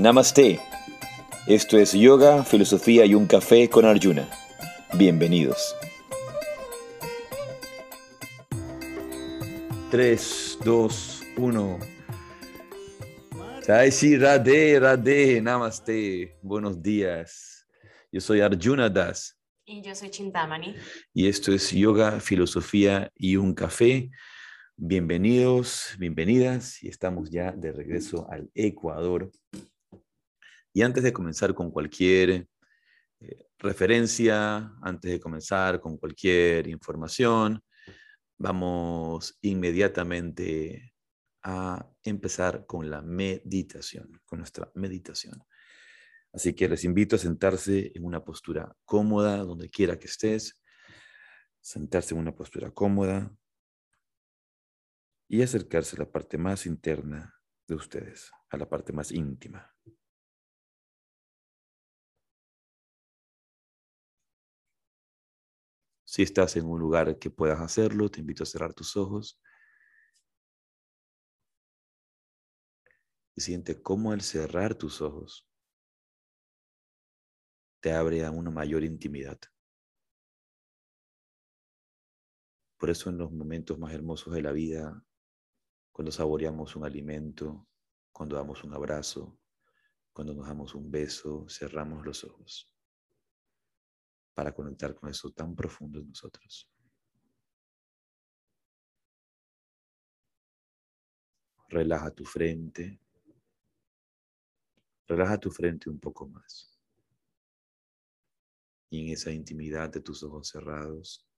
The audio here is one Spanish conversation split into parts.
Namaste. Esto es Yoga, Filosofía y un Café con Arjuna. Bienvenidos. 3, 2, 1. Jai Shri Radhe, Radhe, Namaste. Buenos días. Yo soy Arjuna Das. Y yo soy Chintamani. Y esto es Yoga, Filosofía y un Café. Bienvenidos, bienvenidas. Y estamos ya de regreso al Ecuador. Y antes de comenzar con cualquier eh, referencia, antes de comenzar con cualquier información, vamos inmediatamente a empezar con la meditación, con nuestra meditación. Así que les invito a sentarse en una postura cómoda, donde quiera que estés, sentarse en una postura cómoda y acercarse a la parte más interna de ustedes, a la parte más íntima. Si estás en un lugar que puedas hacerlo, te invito a cerrar tus ojos. Y siente cómo al cerrar tus ojos te abre a una mayor intimidad. Por eso en los momentos más hermosos de la vida, cuando saboreamos un alimento, cuando damos un abrazo, cuando nos damos un beso, cerramos los ojos para conectar con eso tan profundo en nosotros. Relaja tu frente. Relaja tu frente un poco más. Y en esa intimidad de tus ojos cerrados,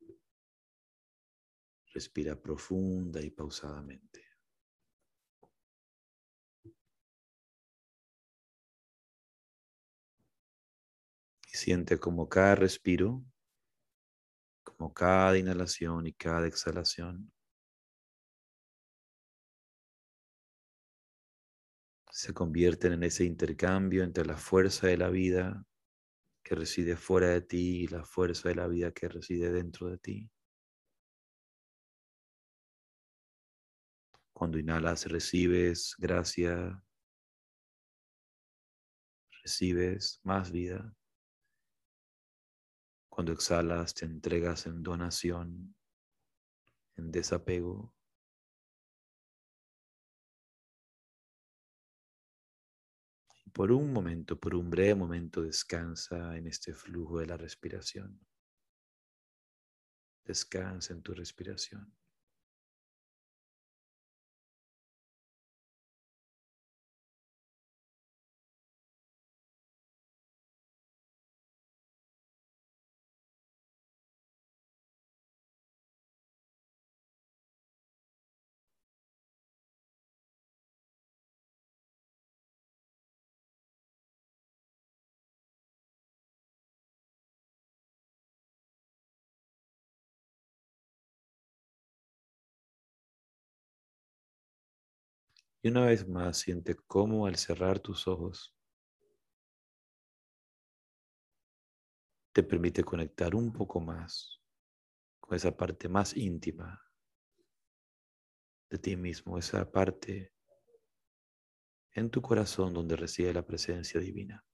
respira profunda y pausadamente. Y siente como cada respiro, como cada inhalación y cada exhalación se convierten en ese intercambio entre la fuerza de la vida que reside fuera de ti y la fuerza de la vida que reside dentro de ti. Cuando inhalas recibes gracia, recibes más vida. Cuando exhalas, te entregas en donación, en desapego. Por un momento, por un breve momento, descansa en este flujo de la respiración. Descansa en tu respiración. Y una vez más siente cómo al cerrar tus ojos te permite conectar un poco más con esa parte más íntima de ti mismo, esa parte en tu corazón donde reside la presencia divina.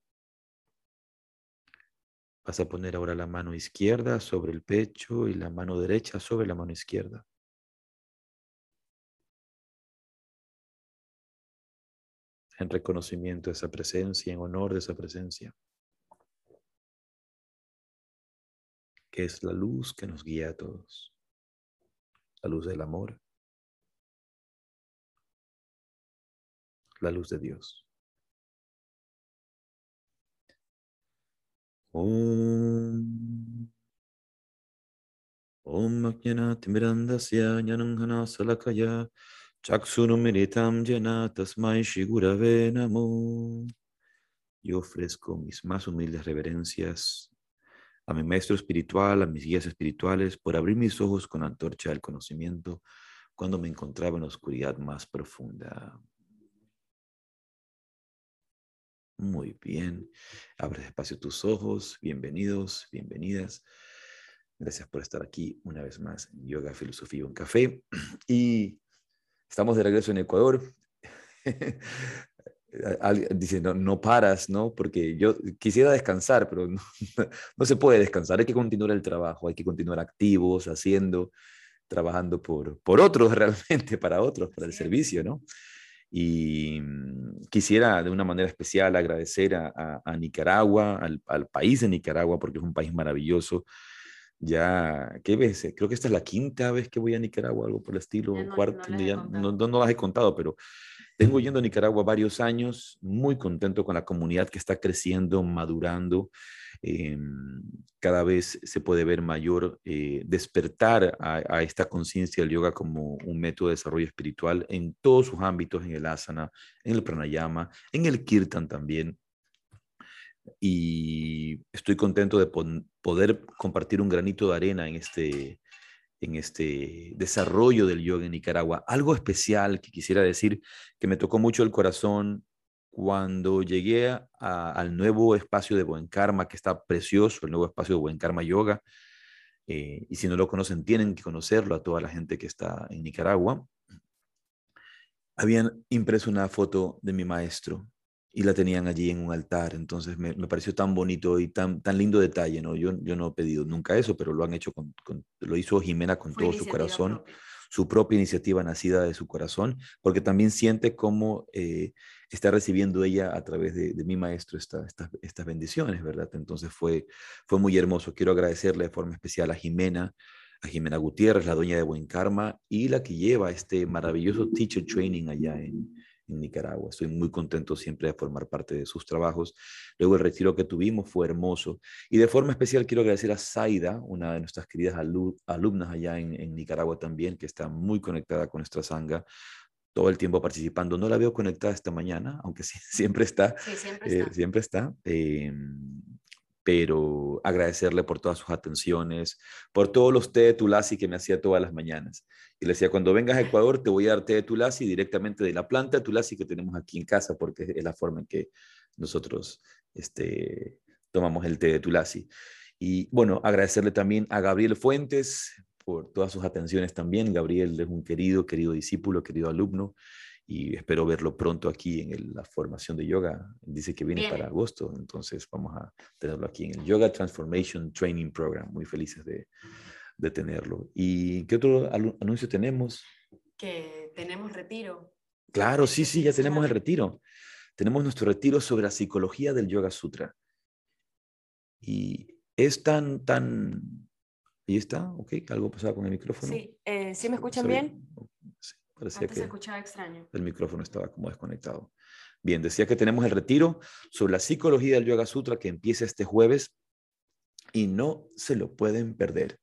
Vas a poner ahora la mano izquierda sobre el pecho y la mano derecha sobre la mano izquierda. En reconocimiento de esa presencia, en honor de esa presencia, que es la luz que nos guía a todos, la luz del amor, la luz de Dios. Om. Om Salakaya Chaksunumiritam shigurave namo. Yo ofrezco mis más humildes reverencias a mi maestro espiritual, a mis guías espirituales, por abrir mis ojos con la antorcha del conocimiento cuando me encontraba en la oscuridad más profunda. Muy bien. Abre despacio tus ojos. Bienvenidos, bienvenidas. Gracias por estar aquí una vez más en Yoga, Filosofía y un Café. Y Estamos de regreso en Ecuador. dice, no, no, paras, ¿no? Porque yo quisiera descansar, pero no, se puede descansar, hay que continuar el trabajo, hay que continuar activos, haciendo, trabajando por, por otros realmente, para otros, para el servicio, ¿no? Y mm, quisiera de una manera especial agradecer a, a, Nicaragua, al, al, país de Nicaragua, porque es un país maravilloso. Ya, ¿qué veces? Creo que esta es la quinta vez que voy a Nicaragua, algo por el estilo, no, cuarto, no, ya, no, no, las he contado, pero tengo yendo a Nicaragua varios años, muy contento con la comunidad que está creciendo, madurando. Eh, cada vez se puede ver mayor eh, despertar a, esta conciencia del yoga como un método de desarrollo espiritual en todos sus ámbitos, en el asana, en el pranayama, en el kirtan también. Y estoy contento de poder compartir un granito de arena en este, en este desarrollo del yoga en Nicaragua. Algo especial que quisiera decir que me tocó mucho el corazón cuando llegué al nuevo espacio de Buen Karma, que está precioso, el nuevo espacio de Buen Karma Yoga. Eh, y si no lo conocen, tienen que conocerlo a toda la gente que está en Nicaragua. Habían impreso una foto de mi maestro y la tenían allí en un altar. Entonces me, pareció tan bonito y tan, tan lindo detalle, ¿no? Yo, yo no he pedido nunca eso, pero lo han hecho, con, lo hizo Jimena con todo su corazón, su propia iniciativa nacida de su corazón, porque también siente cómo eh, está recibiendo ella a través de, mi maestro esta, estas bendiciones, ¿verdad? Entonces fue, fue muy hermoso. Quiero agradecerle de forma especial a Jimena, a Jimena Gutiérrez, la dueña de Buen Karma, y la que lleva este maravilloso teacher training allá en, en Nicaragua. Estoy muy contento siempre de formar parte de sus trabajos. Luego el retiro que tuvimos fue hermoso. Y de forma especial quiero agradecer a Zaida, una de nuestras queridas alumnas allá en, Nicaragua también, que está muy conectada con nuestra sanga todo el tiempo participando. No la veo conectada esta mañana, aunque sí, siempre está. Sí, siempre está. Eh, siempre está. Em, pero agradecerle por todas sus atenciones, por todos los té de Tulasi que me hacía todas las mañanas. Y le decía, cuando vengas a Ecuador te voy a dar té de Tulasi directamente de la planta de Tulasi que tenemos aquí en casa, porque es la forma en que nosotros este, tomamos el té de Tulasi. Y bueno, agradecerle también a Gabriel Fuentes por todas sus atenciones también. Gabriel es un querido, querido discípulo, querido alumno y espero verlo pronto aquí en la formación de yoga. Dice que viene para agosto, entonces vamos a tenerlo aquí en el Yoga Transformation Training Program. Muy felices de, de tenerlo. ¿Y qué otro anuncio tenemos? Que tenemos retiro. Claro, sí, sí, ya tenemos el retiro. Tenemos nuestro retiro sobre la psicología del Yoga Sutra. Y es tan, tan... ¿Ahí está? ¿Ok? ¿Algo pasaba con el micrófono? Sí, eh, ¿sí me escuchan bien? Parecía que se escuchaba extraño. El micrófono estaba como desconectado. Bien, decía que tenemos el retiro sobre la psicología del Yoga Sutra que empieza este jueves y no se lo pueden perder.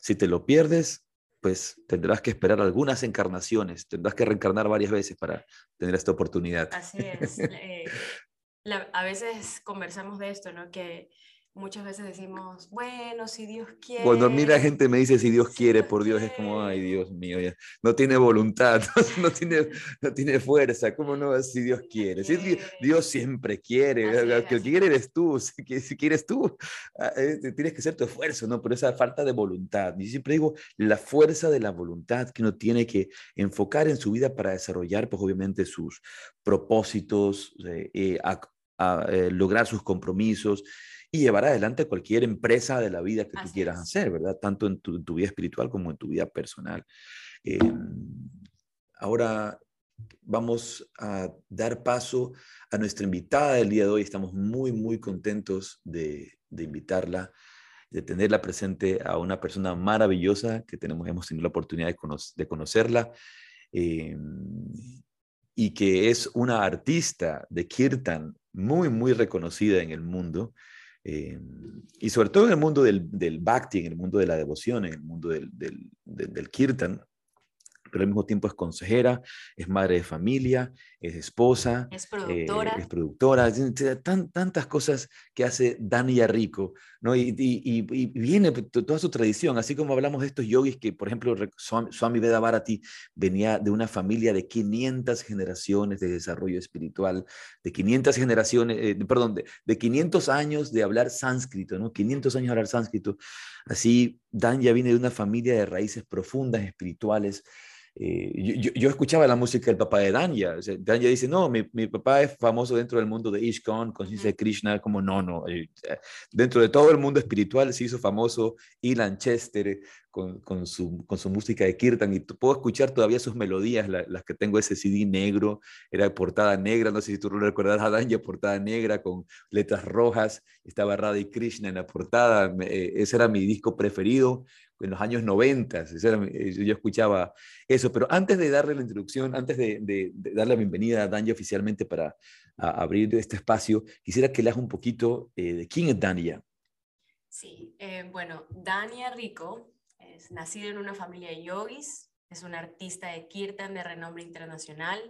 Si te lo pierdes, pues tendrás que esperar algunas encarnaciones, tendrás que reencarnar varias veces para tener esta oportunidad. Así es. Eh, a veces conversamos de esto, ¿no? Que muchas veces decimos, bueno, si Dios quiere. Cuando mira gente me dice si Dios quiere, por Dios, es como, ay Dios mío, ya. no tiene voluntad, no tiene, no tiene fuerza, ¿cómo no si Dios quiere? Si Dios siempre quiere, el que quiere eres tú, si, si quieres tú, ah, eh, tienes que hacer tu esfuerzo, ¿no? Pero esa falta de voluntad, yo siempre digo, la fuerza de la voluntad que uno tiene que enfocar en su vida para desarrollar, pues obviamente sus propósitos, eh, eh, a, lograr sus compromisos, y llevar adelante cualquier empresa de la vida que tú quieras hacer, ¿verdad? Tanto en tu, vida espiritual como en tu vida personal. Em, ahora vamos a dar paso a nuestra invitada del día de hoy. Estamos muy, muy contentos de, de invitarla, de tenerla presente a una persona maravillosa que tenemos, hemos tenido la oportunidad de, de conocerla. Em, y que es una artista de kirtan muy, muy reconocida en el mundo. Eh, y sobre todo en el mundo del, del, bhakti, en el mundo de la devoción, en el mundo del, del, del kirtan, pero al mismo tiempo es consejera, es madre de familia, es esposa, es productora, eh, es productora tan, tantas cosas que hace Dania Rico, ¿no? Y, y, y, viene toda su tradición, así como hablamos de estos yogis que, por ejemplo, Swami Veda Bharati venía de una familia de 500 generaciones de desarrollo espiritual, de 500 generaciones, eh, perdón, de, de 500 años de hablar sánscrito, ¿no? 500 años de hablar sánscrito. Así, Dan ya viene de una familia de raíces profundas, espirituales, eh, yo, escuchaba la música del papá de Danya. Danya dice, no, mi, mi, papá es famoso dentro del mundo de Ishkan, conciencia de Krishna, como no, no. Eh, dentro de todo el mundo espiritual se hizo famoso Ilan Chester con, con, su, con su música de Kirtan y puedo escuchar todavía sus melodías, las que tengo ese CD negro, era portada negra, no sé si tú lo recuerdas a Danya, portada negra con letras rojas, estaba Radha Krishna en la portada, eh, ese era mi disco preferido en los años 90, eh, yo escuchaba eso, pero antes de darle la introducción, antes de, darle la bienvenida a Dania oficialmente para abrir este espacio, quisiera que leas un poquito eh, de quién es Dania. Sí, eh, bueno, Dania Rico es nacido en una familia de yogis, es una artista de kirtan de renombre internacional,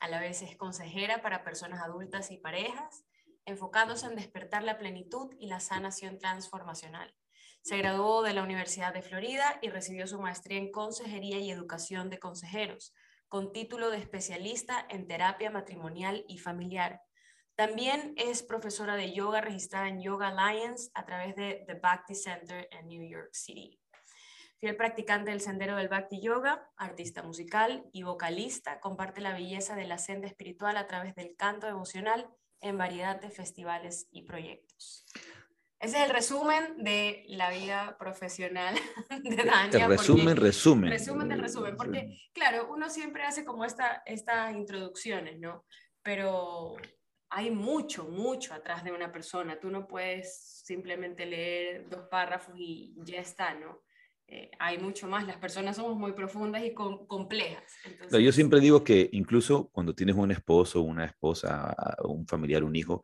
a la vez es consejera para personas adultas y parejas, enfocándose en despertar la plenitud y la sanación transformacional. Se graduó de la Universidad de Florida y recibió su maestría en Consejería y Educación de Consejeros, con título de especialista en terapia matrimonial y familiar. También es profesora de yoga registrada en Yoga Alliance a través de The Bhakti Center en New York City. Fiel practicante del sendero del Bhakti Yoga, artista musical y vocalista, comparte la belleza de la senda espiritual a través del canto devocional en variedad de festivales y proyectos. Ese es el resumen de la vida profesional de Dania. El resumen, resumen. Resumen del resumen, porque claro, uno siempre hace como esta, estas introducciones, ¿no? Pero hay mucho, mucho atrás de una persona. Tú no puedes simplemente leer dos párrafos y ya está, ¿no? Eh, hay mucho más. Las personas somos muy profundas y complejas. Yo siempre digo que incluso cuando tienes un esposo, una esposa, un familiar, un hijo,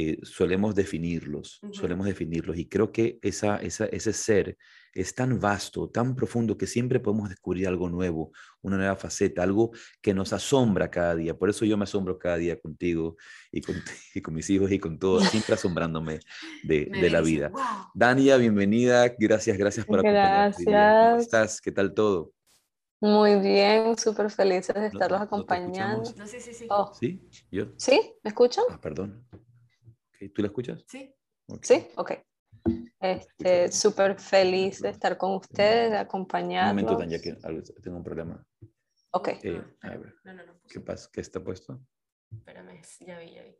eh, solemos definirlos, solemos definirlos. Y creo que esa, esa, ese ser es tan vasto, tan profundo, que siempre podemos descubrir algo nuevo, una nueva faceta, algo que nos asombra cada día. Por eso yo me asombro cada día contigo y con, y con mis hijos y con todos, siempre asombrándome de, de la vida. Dania, bienvenida. Gracias, gracias por acompañarnos. Gracias. ¿Cómo estás? ¿Qué tal todo? Muy bien, súper felices de estarlos acompañando. No, sí, sí, sí. Oh. ¿Sí? ¿Yo? ¿Sí? ¿Me escuchan? Ah, perdón. ¿Tú la escuchas? Sí. Sí, ok. Este, súper feliz de estar con ustedes, de acompañarlos. Un momento, Tanya, que tengo un problema. Ok. Eh, a ver, no, no, no, ¿Qué pasa? ¿Qué está puesto? Espérame, ya vi, ya vi.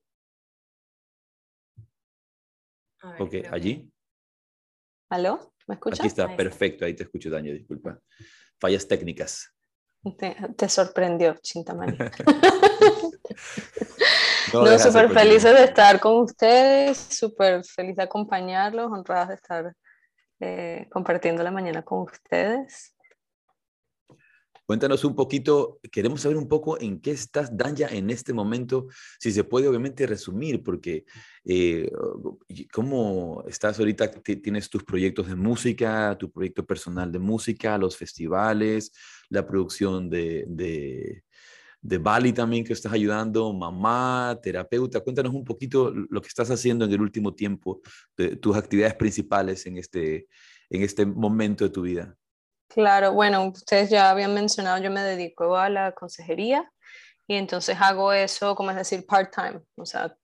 A ok, ¿allí? ¿Aló? ¿Me escuchas? Aquí está, perfecto, ahí te escucho, Tanya, disculpa. Fallas técnicas. Te, te sorprendió, Chintamani. No, súper felices de estar con ustedes, súper feliz de acompañarlos, honradas de estar eh, compartiendo la mañana con ustedes. Cuéntanos un poquito, queremos saber un poco en qué estás, Danya, en este momento, si se puede obviamente resumir, porque eh, ¿cómo estás ahorita? Tienes tus proyectos de música, tu proyecto personal de música, los festivales, la producción de, de Bali también que estás ayudando, mamá, terapeuta. Cuéntanos un poquito lo que estás haciendo en el último tiempo, de tus actividades principales en este, en este momento de tu vida. Claro, bueno, ustedes ya habían mencionado, yo me dedico a la consejería y entonces hago eso, como es decir, part-time, o sea,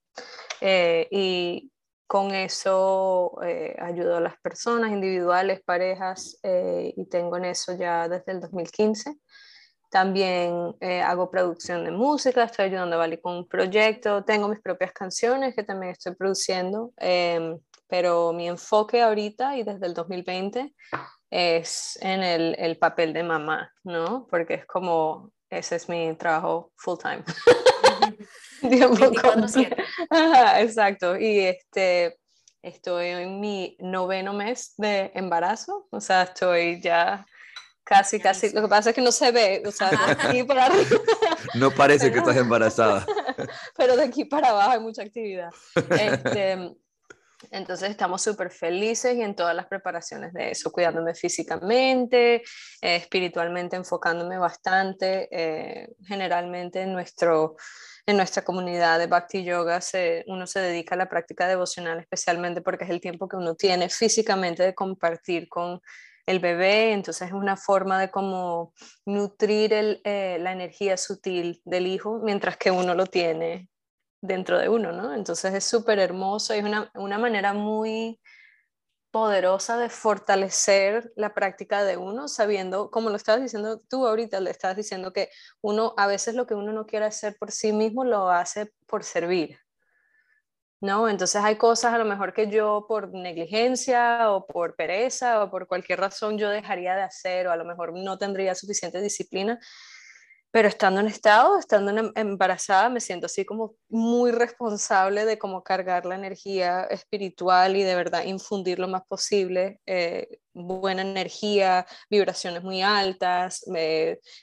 eh, y con eso eh, ayudo a las personas individuales, parejas, eh, y tengo en eso ya desde el 2015. También eh, hago producción de música, estoy ayudando a Bali con un proyecto, tengo mis propias canciones que también estoy produciendo, em, pero mi enfoque ahorita y desde el 2020 es en el, el, papel de mamá, ¿no? Porque es como, ese es mi trabajo full time. exacto, y este, estoy en mi noveno mes de embarazo, o sea, estoy ya Casi, casi. Lo que pasa es que no se ve, o sea, de aquí para arriba. No parece que estás embarazada. Pero de aquí para abajo hay mucha actividad. Este, entonces estamos súper felices y en todas las preparaciones de eso, cuidándome físicamente, eh, espiritualmente, enfocándome bastante. Eh, generalmente en, nuestro, en nuestra comunidad de Bhakti Yoga se, uno se dedica a la práctica devocional, especialmente porque es el tiempo que uno tiene físicamente de compartir con el bebé, entonces es una forma de como nutrir eh, la energía sutil del hijo mientras que uno lo tiene dentro de uno, ¿no? Entonces es súper hermoso y es una, manera muy poderosa de fortalecer la práctica de uno, sabiendo, como lo estabas diciendo tú ahorita, le estabas diciendo que uno a veces lo que uno no quiere hacer por sí mismo lo hace por servir. ¿No? Entonces hay cosas a lo mejor que yo por negligencia o por pereza o por cualquier razón yo dejaría de hacer o a lo mejor no tendría suficiente disciplina pero estando en estado, estando embarazada, me siento así como muy responsable de cómo cargar la energía espiritual y de verdad infundir lo más posible eh, buena energía, vibraciones muy altas,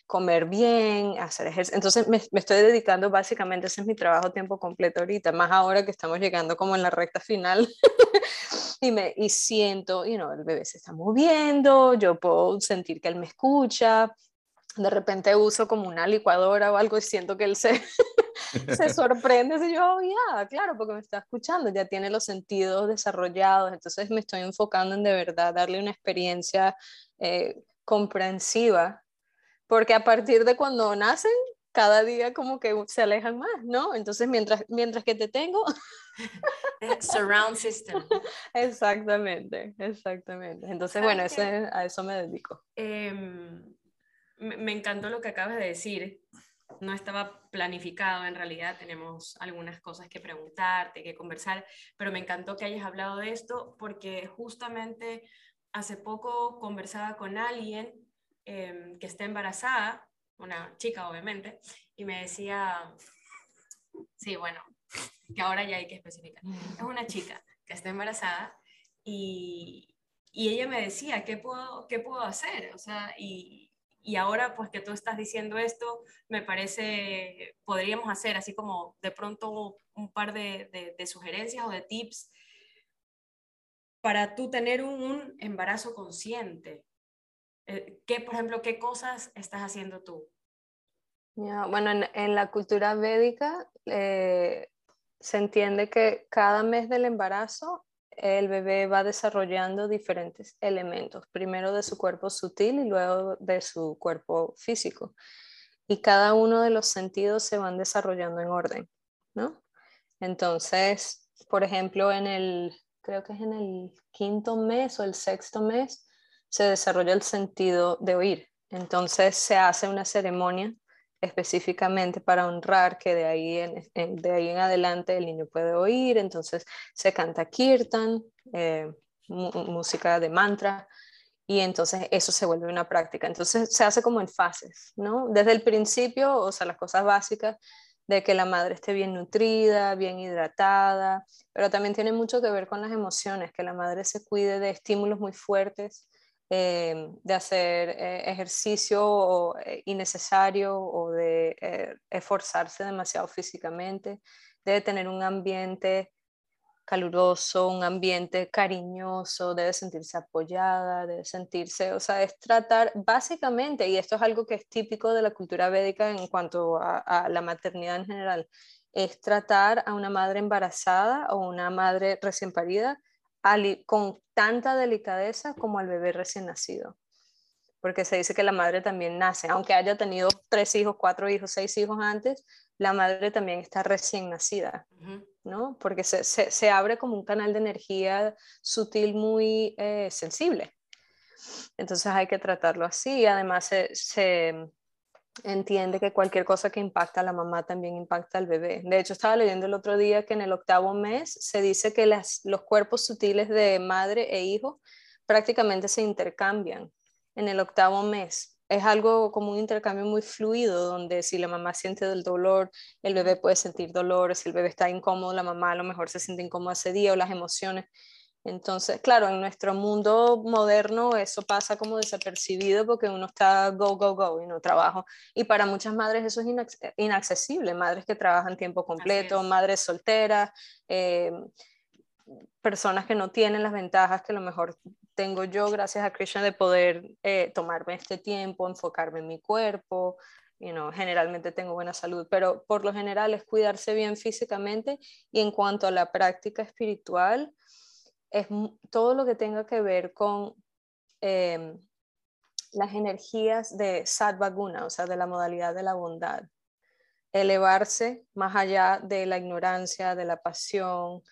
comer bien, hacer ejercicio. Entonces me, estoy dedicando básicamente, ese es mi trabajo tiempo completo ahorita, más ahora que estamos llegando como en la recta final. y, me, y siento, you know, el bebé se está moviendo, yo puedo sentir que él me escucha, de repente uso como una licuadora o algo y siento que él se, se sorprende. Y yo, oh, ya, claro, porque me está escuchando, ya tiene los sentidos desarrollados. Entonces me estoy enfocando en de verdad darle una experiencia eh, comprensiva, porque a partir de cuando nacen, cada día como que se alejan más, ¿no? Entonces mientras, mientras que te tengo... Surround system. Exactamente, exactamente. Entonces, bueno, a eso me dedico. Eh, me, encantó lo que acabas de decir. No estaba planificado, en realidad tenemos algunas cosas que preguntarte, que conversar, pero me encantó que hayas hablado de esto porque justamente hace poco conversaba con alguien em, que está embarazada, una chica obviamente, y me decía, sí, bueno, que ahora ya hay que especificar, es una chica que está embarazada y, y ella me decía, ¿qué puedo, ¿qué puedo hacer? O sea, y, y ahora pues que tú estás diciendo esto, me parece, podríamos hacer así como de pronto un par de, de, sugerencias o de tips para tú tener un, embarazo consciente. Eh, ¿Qué, por ejemplo, qué cosas estás haciendo tú? bueno, en, en, la cultura védica eh, se entiende que cada mes del embarazo el bebé va desarrollando diferentes elementos, primero de su cuerpo sutil y luego de su cuerpo físico. Y cada uno de los sentidos se van desarrollando en orden, ¿no? Entonces, por ejemplo, en el, creo que es en el quinto mes o el sexto mes, se desarrolla el sentido de oír. Entonces se hace una ceremonia específicamente para honrar que de ahí en, de ahí en adelante el niño puede oír, entonces se canta kirtan, eh, música de mantra, y entonces eso se vuelve una práctica. Entonces se hace como en fases, ¿no? Desde el principio, o sea, las cosas básicas de que la madre esté bien nutrida, bien hidratada, pero también tiene mucho que ver con las emociones, que la madre se cuide de estímulos muy fuertes, eh, de hacer eh, ejercicio eh, innecesario o de esforzarse demasiado físicamente, debe tener un ambiente caluroso, un ambiente cariñoso, debe sentirse apoyada, debe sentirse, o sea, es tratar básicamente, y esto es algo que es típico de la cultura védica en cuanto a la maternidad en general, es tratar a una madre embarazada o una madre recién parida con tanta delicadeza como al bebé recién nacido. Porque se dice que la madre también nace, aunque haya tenido tres hijos, cuatro hijos, seis hijos antes, la madre también está recién nacida, ¿no? Porque se, se, abre como un canal de energía sutil muy eh, sensible. Entonces hay que tratarlo así. Además, se, entiende que cualquier cosa que impacta a la mamá también impacta al bebé. De hecho, estaba leyendo el otro día que en el octavo mes se dice que los cuerpos sutiles de madre e hijo prácticamente se intercambian en el octavo mes. Es algo como un intercambio muy fluido, donde si la mamá siente del dolor, el bebé puede sentir dolor, si el bebé está incómodo, la mamá a lo mejor se siente incómoda ese día o las emociones. Entonces, claro, en nuestro mundo moderno eso pasa como desapercibido porque uno está go, go, go y no trabajo. Y para muchas madres eso es inaccesible, madres que trabajan tiempo completo, madres solteras, eh, personas que no tienen las ventajas que a lo mejor tengo yo gracias a Krishna de poder eh, tomarme este tiempo, enfocarme en mi cuerpo. You know, generalmente tengo buena salud, pero por lo general es cuidarse bien físicamente y en cuanto a la práctica espiritual, es todo lo que tenga que ver con em, las energías de Satvaguna, o sea, de la modalidad de la bondad. Elevarse más allá de la ignorancia, de la pasión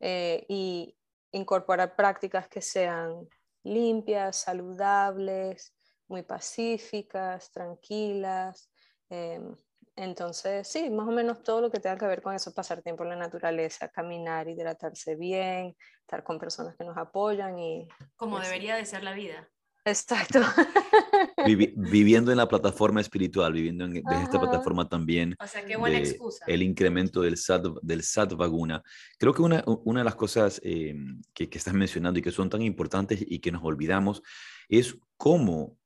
eh, y incorporar prácticas que sean limpias, saludables, muy pacíficas, tranquilas. Em, entonces, sí, más o menos todo lo que tenga que ver con eso, pasar tiempo en la naturaleza, caminar, hidratarse bien, estar con personas que nos apoyan y... Como debería de ser la vida. Exacto. viviendo en la plataforma espiritual, viviendo en esta plataforma también. O sea, qué buena excusa. El incremento del, sat, del satvaguna. Creo que una, una de las cosas eh, que, que estás mencionando y que son tan importantes y que nos olvidamos es cómo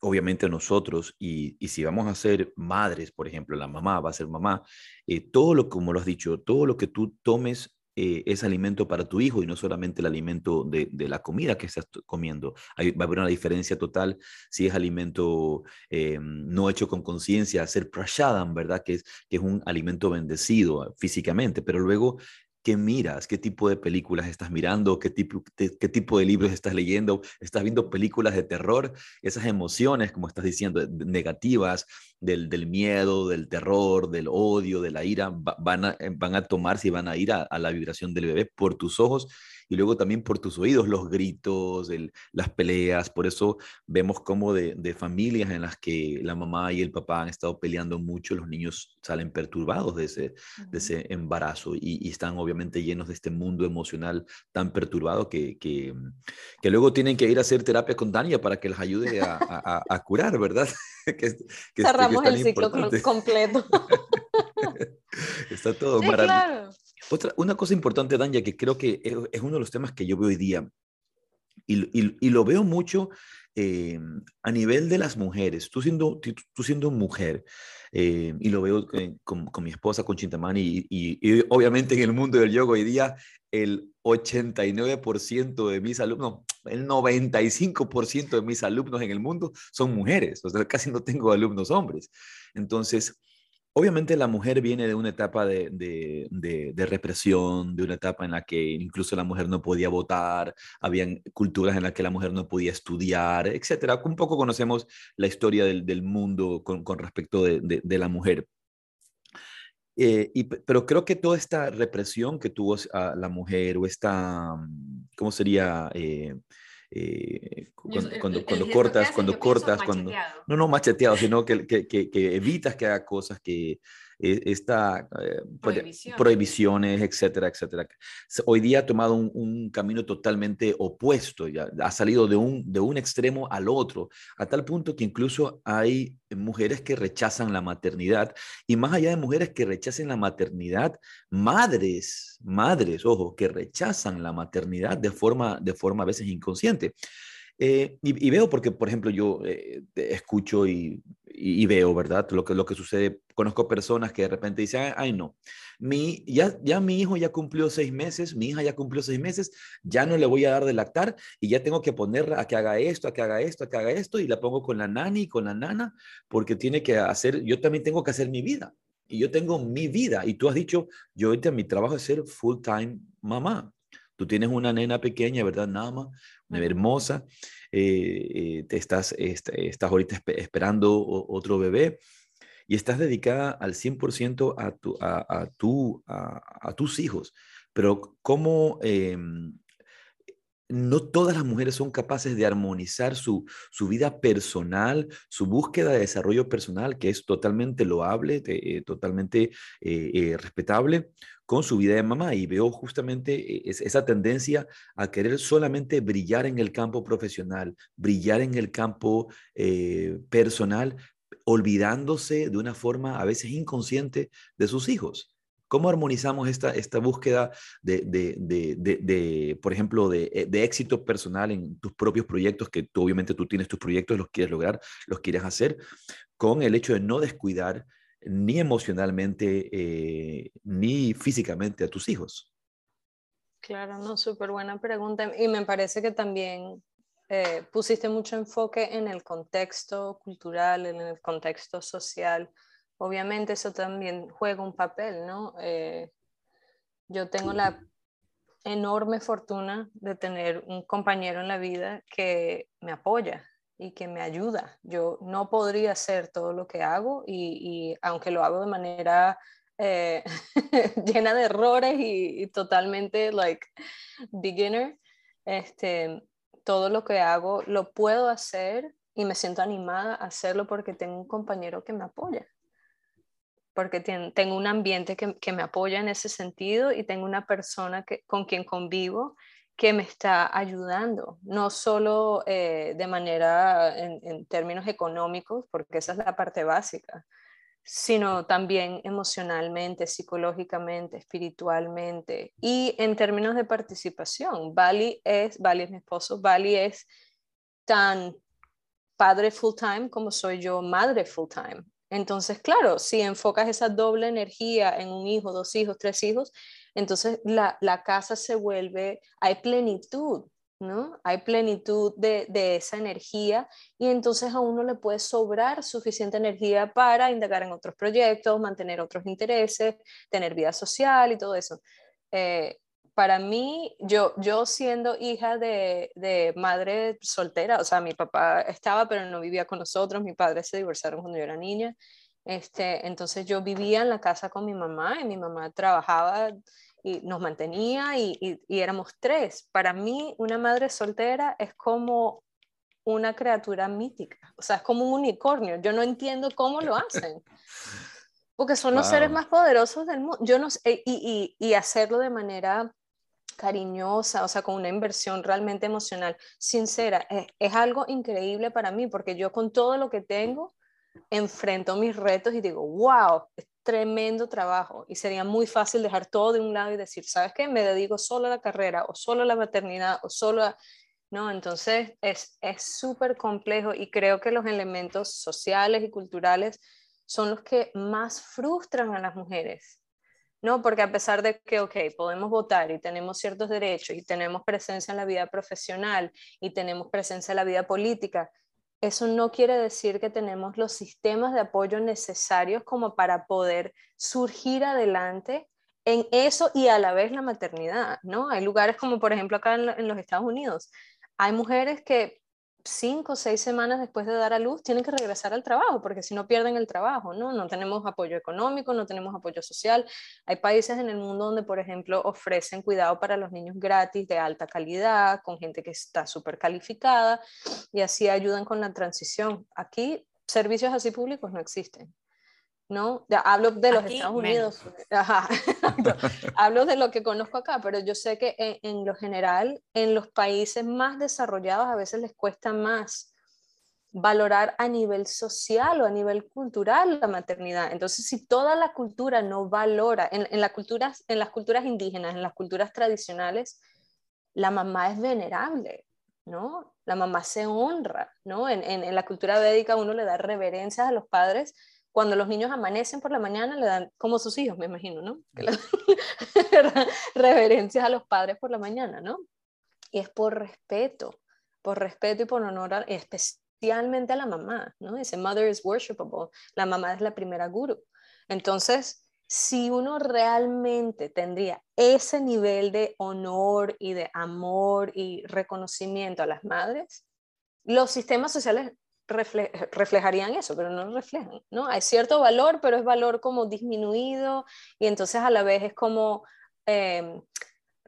obviamente nosotros, y, si vamos a ser madres, por ejemplo, la mamá va a ser mamá, eh, todo lo, como lo has dicho, todo lo que tú tomes eh, es alimento para tu hijo y no solamente el alimento de, de la comida que estás comiendo. Hay, va a haber una diferencia total si es alimento eh, no hecho con conciencia, ser prashadam, ¿verdad? Que es, que es un alimento bendecido físicamente, pero luego qué miras, qué tipo de películas estás mirando, qué tipo, qué tipo de libros estás leyendo, estás viendo películas de terror, esas emociones, como estás diciendo, negativas, del, del miedo, del terror, del odio, de la ira, van a, van a tomarse y van a ir a la vibración del bebé por tus ojos y luego también por tus oídos, los gritos, las peleas. Por eso vemos como de, familias en las que la mamá y el papá han estado peleando mucho, los niños salen perturbados de ese, de ese embarazo y, están obviamente llenos de este mundo emocional tan perturbado que, que, luego tienen que ir a hacer terapia con Dania para que les ayude a, a, curar, ¿verdad? que, Cerramos el ciclo completo. Está todo maravilloso. Otra, una cosa importante, Danya, que creo que es, uno de los temas que yo veo hoy día, y, lo veo mucho eh, a nivel de las mujeres. Tú siendo, tú siendo mujer, eh, y lo veo con, con, mi esposa, con Chintamani, y, y, obviamente en el mundo del yoga hoy día, el 89% de mis alumnos, el 95% de mis alumnos en el mundo son mujeres, o sea, casi no tengo alumnos hombres. Entonces, Obviamente la mujer viene de una etapa de, de, represión, de una etapa en la que incluso la mujer no podía votar, habían culturas en las que la mujer no podía estudiar, etcétera. Un poco conocemos la historia del, del mundo con, con respecto de, la mujer. Eh, y, pero creo que toda esta represión que tuvo a la mujer o esta, ¿cómo sería? Eh, eh, cuando, cuando, cortas, cuando cortas, cuando... No, no macheteado, sino que, que, que, evitas que haga cosas que esta eh, prohibiciones. etcétera, etcétera. Hoy día ha tomado un, camino totalmente opuesto, ya ha salido de un, de un extremo al otro, a tal punto que incluso hay mujeres que rechazan la maternidad y más allá de mujeres que rechacen la maternidad, madres, madres, ojo, que rechazan la maternidad de forma, de forma a veces inconsciente. Eh, y, veo porque, por ejemplo, yo eh, escucho y, veo, ¿verdad? Lo que, lo que sucede. Conozco personas que de repente dicen, ay, no, mi, ya, ya mi hijo ya cumplió seis meses, mi hija ya cumplió seis meses, ya no le voy a dar de lactar y ya tengo que ponerla a que haga esto, a que haga esto, a que haga esto y la pongo con la nani, con la nana, porque tiene que hacer, yo también tengo que hacer mi vida. Y yo tengo mi vida. Y tú has dicho, yo ahorita mi trabajo es ser full time mamá. Tú tienes una nena pequeña, ¿verdad? Nada más, una hermosa. Eh, eh, te estás, estás ahorita esperando otro bebé y estás dedicada al 100% a, tu, a, a, tu, a, tus hijos. Pero ¿cómo em, no todas las mujeres son capaces de armonizar su, su, vida personal, su búsqueda de desarrollo personal, que es totalmente loable, eh, totalmente eh, eh, respetable, con su vida de mamá. Y veo justamente esa tendencia a querer solamente brillar en el campo profesional, brillar en el campo personal, olvidándose de una forma a veces inconsciente de sus hijos. ¿Cómo armonizamos esta, esta búsqueda de, de, de, por ejemplo, eh, de, éxito personal en tus propios proyectos, que obviamente tú tienes tus proyectos, los quieres lograr, los quieres hacer, con el hecho de no descuidar ni emocionalmente eh, ni físicamente a tus hijos? Claro, no, súper buena pregunta. Y me parece que también eh, pusiste mucho enfoque en el contexto cultural, en el contexto social obviamente eso también juega un papel, ¿no? Eh, yo tengo la enorme fortuna de tener un compañero en la vida que me apoya y que me ayuda. Yo no podría hacer todo lo que hago y, aunque lo hago de manera eh, llena de errores y, totalmente like beginner, este, todo lo que hago lo puedo hacer y me siento animada a hacerlo porque tengo un compañero que me apoya porque tengo un ambiente que, que, me apoya en ese sentido y tengo una persona que, con quien convivo que me está ayudando, no solo eh, de manera en, términos económicos, porque esa es la parte básica, sino también emocionalmente, psicológicamente, espiritualmente y en términos de participación. Bali es, Bali es mi esposo, Bali es tan padre full time como soy yo madre full time. Entonces, claro, si enfocas esa doble energía en un hijo, dos hijos, tres hijos, entonces la, casa se vuelve, hay plenitud, ¿no? Hay plenitud de, esa energía y entonces a uno le puede sobrar suficiente energía para indagar en otros proyectos, mantener otros intereses, tener vida social y todo eso. Eh, para mí, yo, yo siendo hija de, de, madre soltera, o sea, mi papá estaba, pero no vivía con nosotros, mi padre se divorciaron cuando yo era niña, este, entonces yo vivía en la casa con mi mamá y mi mamá trabajaba y nos mantenía y, y, éramos tres. Para mí, una madre soltera es como una criatura mítica, o sea, es como un unicornio. Yo no entiendo cómo lo hacen, porque son los seres más poderosos del mundo. Yo no sé, y, y, hacerlo de manera cariñosa, o sea, con una inversión realmente emocional, sincera, es, es algo increíble para mí, porque yo con todo lo que tengo, enfrento mis retos y digo, wow, es tremendo trabajo y sería muy fácil dejar todo de un lado y decir, ¿sabes qué? Me dedico solo a la carrera o solo a la maternidad o solo a... No, entonces es súper complejo y creo que los elementos sociales y culturales son los que más frustran a las mujeres. No, porque a pesar de que, ok, podemos votar y tenemos ciertos derechos y tenemos presencia en la vida profesional y tenemos presencia en la vida política, eso no quiere decir que tenemos los sistemas de apoyo necesarios como para poder surgir adelante en eso y a la vez la maternidad, ¿no? Hay lugares como por ejemplo acá en, los Estados Unidos, hay mujeres que cinco o seis semanas después de dar a luz tienen que regresar al trabajo, porque si no pierden el trabajo, ¿no? No tenemos apoyo económico, no tenemos apoyo social. Hay países en el mundo donde, por ejemplo, ofrecen cuidado para los niños gratis de alta calidad, con gente que está súper calificada, y así ayudan con la transición. Aquí servicios así públicos no existen. ¿No? Hablo de los Estados Unidos, hablo de lo que conozco acá, pero yo sé que en, lo general, en los países más desarrollados a veces les cuesta más valorar a nivel social o a nivel cultural la maternidad. Entonces, si toda la cultura no valora, en, en, culturas, en las culturas indígenas, en las culturas tradicionales, la mamá es venerable, ¿no? La mamá se honra, ¿no? En, en, en la cultura védica uno le da reverencias a los padres cuando los niños amanecen por la mañana, le dan, como sus hijos, me imagino, ¿no? Que le dan reverencias a los padres por la mañana, ¿no? Y es por respeto, por respeto y por honor, especialmente a la mamá, ¿no? Dice, mother is worshipable, la mamá es la primera guru. Entonces, si uno realmente tendría ese nivel de honor y de amor y reconocimiento a las madres, los sistemas sociales reflejarían eso, pero no lo reflejan, ¿no? Hay cierto valor, pero es valor como disminuido y entonces a la vez es como em,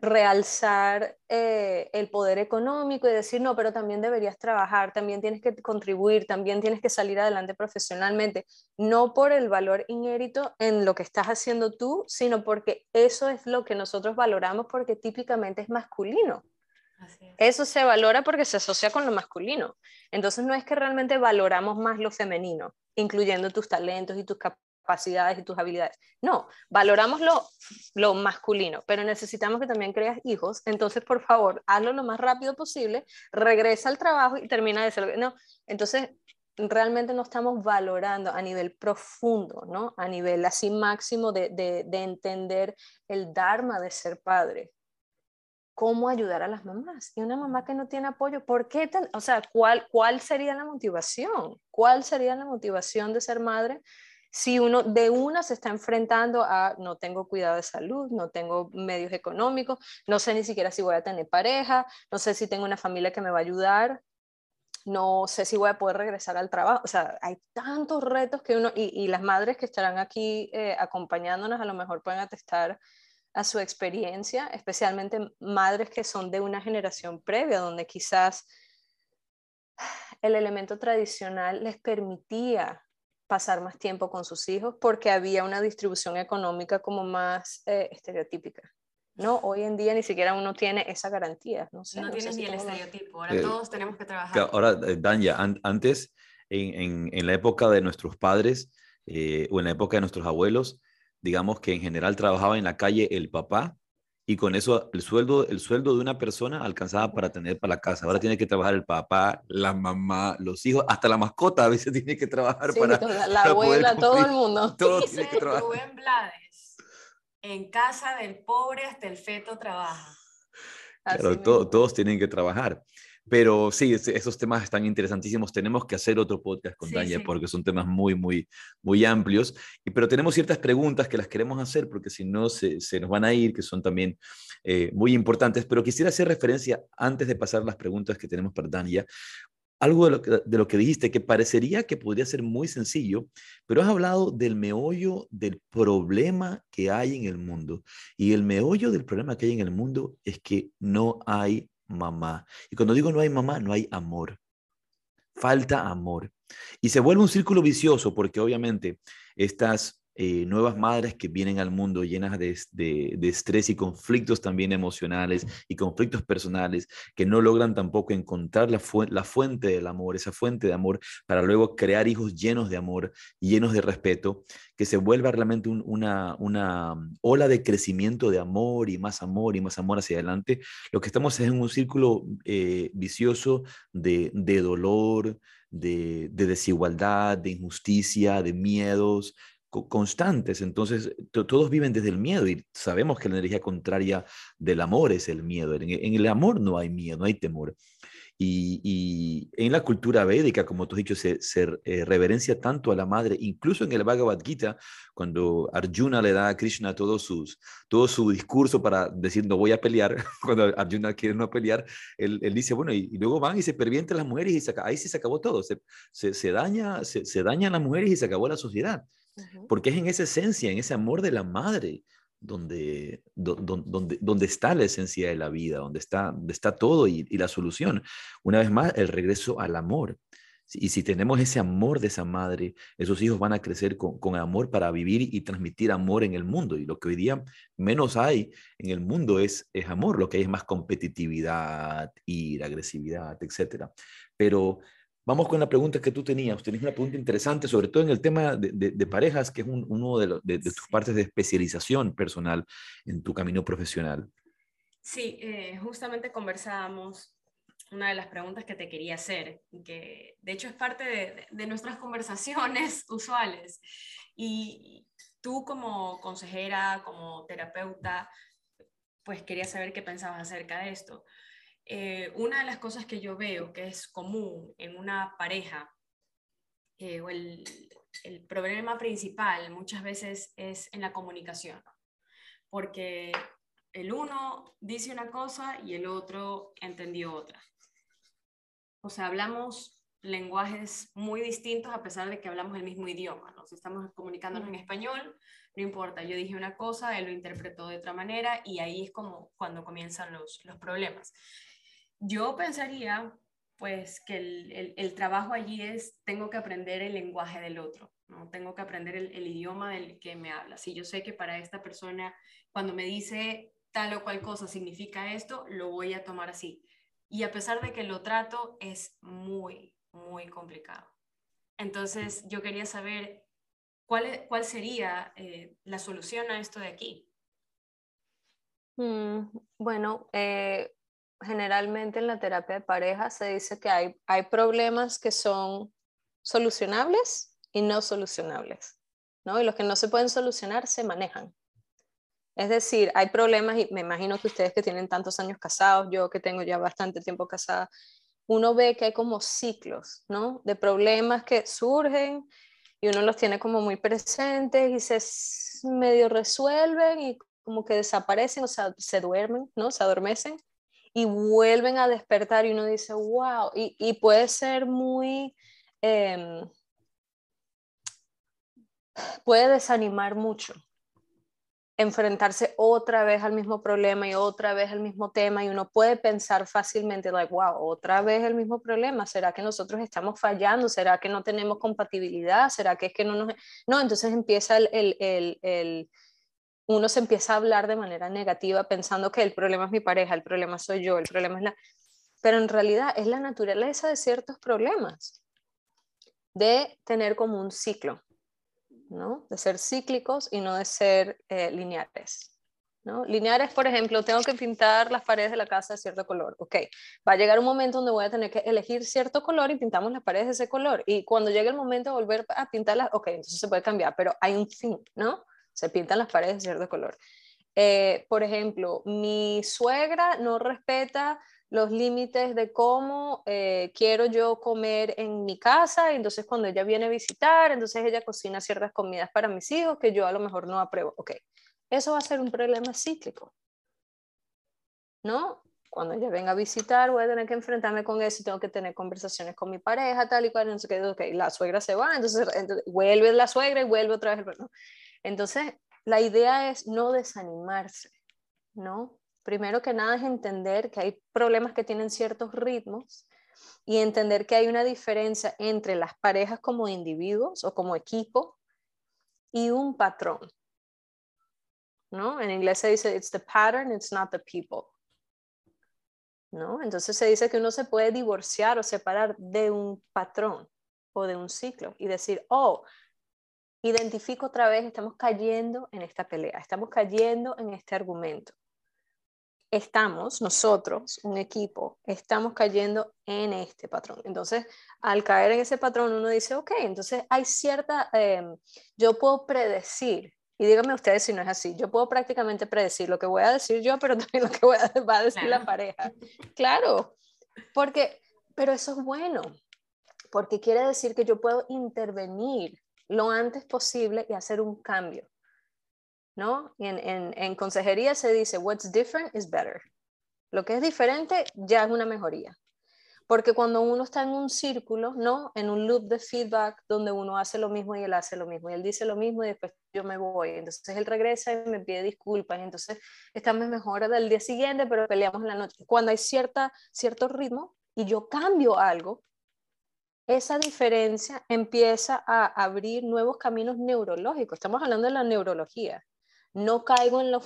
realzar eh, el poder económico y decir, no, pero también deberías trabajar, también tienes que contribuir, también tienes que salir adelante profesionalmente, no por el valor inhérito en lo que estás haciendo tú, sino porque eso es lo que nosotros valoramos porque típicamente es masculino. Eso se valora porque se asocia con lo masculino. Entonces no es que realmente valoramos más lo femenino, incluyendo tus talentos y tus capacidades y tus habilidades. No, valoramos lo, lo masculino, pero necesitamos que también creas hijos. Entonces, por favor, hazlo lo más rápido posible, regresa al trabajo y termina de ser... No, entonces realmente no estamos valorando a nivel profundo, ¿no? A nivel así máximo de, de, de entender el dharma de ser padre cómo ayudar a las mamás. Y una mamá que no tiene apoyo, ¿por qué? o sea, ¿cuál, ¿cuál sería la motivación? ¿Cuál sería la motivación de ser madre si uno de una se está enfrentando a no tengo cuidado de salud, no tengo medios económicos, no sé ni siquiera si voy a tener pareja, no sé si tengo una familia que me va a ayudar? no sé si voy a poder regresar al trabajo. O sea, hay tantos retos que uno, y, las madres que estarán aquí eh, acompañándonos a lo mejor pueden atestar a su experiencia, especialmente madres que son de una generación previa, donde quizás el elemento tradicional les permitía pasar más tiempo con sus hijos porque había una distribución económica como más eh, estereotípica. No, hoy en día ni siquiera uno tiene esa garantía. No, sé, no, tienes ni el estereotipo, ahora eh, todos tenemos que trabajar. Ahora, eh, Danya, antes, en, en, la época de nuestros padres o en la época de nuestros abuelos, digamos que en general trabajaba en la calle el papá y con eso el sueldo, el sueldo de una persona alcanzaba para tener para la casa. Ahora tiene que trabajar el papá, la mamá, los hijos, hasta la mascota a veces tiene que trabajar para la abuela, todo el mundo. Todo tiene que trabajar. Rubén Blades, en casa del pobre hasta el feto trabaja. Claro, todos tienen que trabajar. Pero sí, esos temas están interesantísimos. Tenemos que hacer otro podcast con sí, porque son temas muy, muy, muy amplios. Y, pero tenemos ciertas preguntas que las queremos hacer porque si no se, se, nos van a ir, que son también eh, muy importantes. Pero quisiera hacer referencia, antes de pasar las preguntas que tenemos para Dania, algo de lo, que, de lo que dijiste que parecería que podría ser muy sencillo, pero has hablado del meollo del problema que hay en el mundo. Y el meollo del problema que hay en el mundo es que no hay mamá. Y cuando digo no hay mamá, no hay amor. Falta amor. Y se vuelve un círculo vicioso porque obviamente estas eh, nuevas madres que vienen al mundo llenas de, de, estrés y conflictos también emocionales y conflictos personales, que no logran tampoco encontrar la, la fuente del amor, esa fuente de amor, para luego crear hijos llenos de amor, llenos de respeto, que se vuelva realmente una, una ola de crecimiento de amor y más amor y más amor hacia adelante. Lo que estamos es en un círculo eh, vicioso de, de dolor, de, de, desigualdad, de injusticia, de miedos, constantes. Entonces, todos viven desde el miedo y sabemos que la energía contraria del amor es el miedo. En, el amor no hay miedo, no hay temor. Y, en la cultura védica, como tú has dicho, se, eh, reverencia tanto a la madre, incluso en el Bhagavad Gita, cuando Arjuna le da a Krishna todo, sus, todo su discurso para decir no voy a pelear, cuando Arjuna quiere no pelear, él, dice, bueno, y, luego van y se pervienten las mujeres y ahí sí se acabó todo, se, se, daña, se, se dañan las mujeres y se acabó la sociedad porque es en esa esencia, en ese amor de la madre, donde, donde, donde, está la esencia de la vida, donde está, está todo y, la solución. Una vez más, el regreso al amor. Y si tenemos ese amor de esa madre, esos hijos van a crecer con, amor para vivir y transmitir amor en el mundo. Y lo que hoy día menos hay en el mundo es, es amor, lo que hay es más competitividad, ira, agresividad, etc. Pero Vamos con la pregunta que tú tenías. Tenías una pregunta interesante, sobre todo en el tema de, parejas, que es uno de, tus partes de especialización personal en tu camino profesional. Sí, eh, justamente conversábamos una de las preguntas que te quería hacer, que de hecho es parte de, nuestras conversaciones usuales. Y tú como consejera, como terapeuta, pues quería saber qué pensabas acerca de esto. Eh, una de las cosas que yo veo que es común en una pareja, eh, o el, el, problema principal muchas veces es en la comunicación, porque el uno dice una cosa y el otro entendió otra. O sea, hablamos lenguajes muy distintos a pesar de que hablamos el mismo idioma. Nos estamos comunicándonos en español, no importa, yo dije una cosa, él lo interpretó de otra manera y ahí es como cuando comienzan los, los problemas. Yo pensaría, pues, que el, trabajo allí es, tengo que aprender el lenguaje del otro, ¿no? Tengo que aprender el, idioma del que me habla. Si yo sé que para esta persona, cuando me dice tal o cual cosa significa esto, lo voy a tomar así. Y a pesar de que lo trato, es muy, muy complicado. Entonces, yo quería saber cuál, cuál sería eh, la solución a esto de aquí. Mm, bueno, eh, generalmente en la terapia de pareja se dice que hay, hay problemas que son solucionables y no solucionables, ¿no? Y los que no se pueden solucionar se manejan. Es decir, hay problemas, y me imagino que ustedes que tienen tantos años casados, yo que tengo ya bastante tiempo casada, uno ve que hay como ciclos, ¿no? De problemas que surgen y uno los tiene como muy presentes y se medio resuelven y como que desaparecen, o sea, se duermen, ¿no? Se adormecen y vuelven a despertar y uno dice, wow, y, puede ser muy, em, puede desanimar mucho enfrentarse otra vez al mismo problema y otra vez al mismo tema y uno puede pensar fácilmente, like, wow, otra vez el mismo problema, ¿será que nosotros estamos fallando? ¿Será que no tenemos compatibilidad? ¿Será que es que no nos... No, entonces empieza el, el, el, uno se empieza a hablar de manera negativa pensando que el problema es mi pareja, el problema soy yo, el problema es la... Pero en realidad es la naturaleza de ciertos problemas, de tener como un ciclo. De ser cíclicos y no de ser eh, lineares. ¿no? Lineares, por ejemplo, tengo que pintar las paredes de la casa de cierto color. Ok, va a llegar un momento donde voy a tener que elegir cierto color y pintamos las paredes de ese color. Y cuando llegue el momento de volver a pintarlas, ok, entonces se puede cambiar, pero hay un fin, ¿no? Se pintan las paredes de cierto color. Eh, por ejemplo, mi suegra no respeta los límites de cómo eh, quiero yo comer en mi casa, entonces cuando ella viene a visitar, entonces ella cocina ciertas comidas para mis hijos que yo a lo mejor no apruebo. Ok, eso va a ser un problema cíclico, ¿no? Cuando ella venga a visitar, voy a tener que enfrentarme con eso y tengo que tener conversaciones con mi pareja, tal y cual, no sé qué, ok, la suegra se va, entonces, vuelve la suegra y vuelve otra vez, ¿no? Entonces, la idea es no desanimarse, ¿no? primero que nada es entender que hay problemas que tienen ciertos ritmos y entender que hay una diferencia entre las parejas como individuos o como equipo y un patrón. ¿No? En inglés se dice it's the pattern, it's not the people. ¿No? Entonces se dice que uno se puede divorciar o separar de un patrón o de un ciclo y decir, oh, identifico otra vez, estamos cayendo en esta pelea, estamos cayendo en este argumento estamos, nosotros, un equipo, estamos cayendo en este patrón. Entonces, al caer en ese patrón, uno dice, ok, entonces hay cierta, em, yo puedo predecir, y díganme ustedes si no es así, yo puedo prácticamente predecir lo que voy a decir yo, pero también lo que voy a, va a decir la pareja. Claro, porque, pero eso es bueno, porque quiere decir que yo puedo intervenir lo antes posible y hacer un cambio. ¿no? en, en, consejería se dice, what's different is better. Lo que es diferente ya es una mejoría. Porque cuando uno está en un círculo, ¿no? En un loop de feedback donde uno hace lo mismo y él hace lo mismo y él dice lo mismo y después yo me voy. Entonces él regresa y me pide disculpas y entonces estamos mejor del día siguiente, pero peleamos en la noche. Cuando hay cierta, cierto ritmo y yo cambio algo, esa diferencia empieza a abrir nuevos caminos neurológicos. Estamos hablando de la neurología no caigo en lo,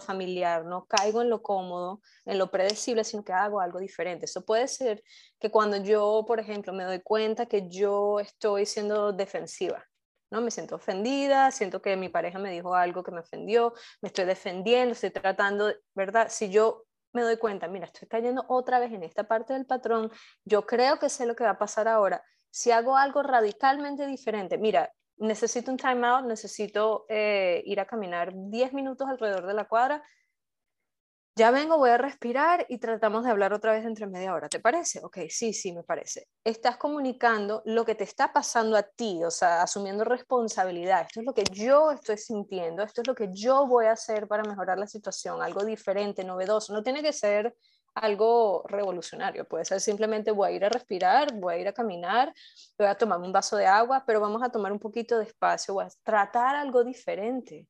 familiar, no caigo en lo cómodo, en lo predecible, sino que hago algo diferente. Eso puede ser que cuando yo, por ejemplo, me doy cuenta que yo estoy siendo defensiva, ¿no? Me siento ofendida, siento que mi pareja me dijo algo que me ofendió, me estoy defendiendo, estoy tratando, ¿verdad? Si yo me doy cuenta, mira, estoy cayendo otra vez en esta parte del patrón, yo creo que sé lo que va a pasar ahora. Si hago algo radicalmente diferente, mira, necesito un timeout, necesito eh, ir a caminar 10 minutos alrededor de la cuadra. Ya vengo, voy a respirar y tratamos de hablar otra vez entre media hora. ¿Te parece? Ok, sí, sí, me parece. Estás comunicando lo que te está pasando a ti, o sea, asumiendo responsabilidad. Esto es lo que yo estoy sintiendo, esto es lo que yo voy a hacer para mejorar la situación, algo diferente, novedoso. No tiene que ser algo revolucionario. Puede ser simplemente voy a ir a respirar, voy a ir a caminar, voy a tomar un vaso de agua, pero vamos a tomar un poquito de espacio, voy a tratar algo diferente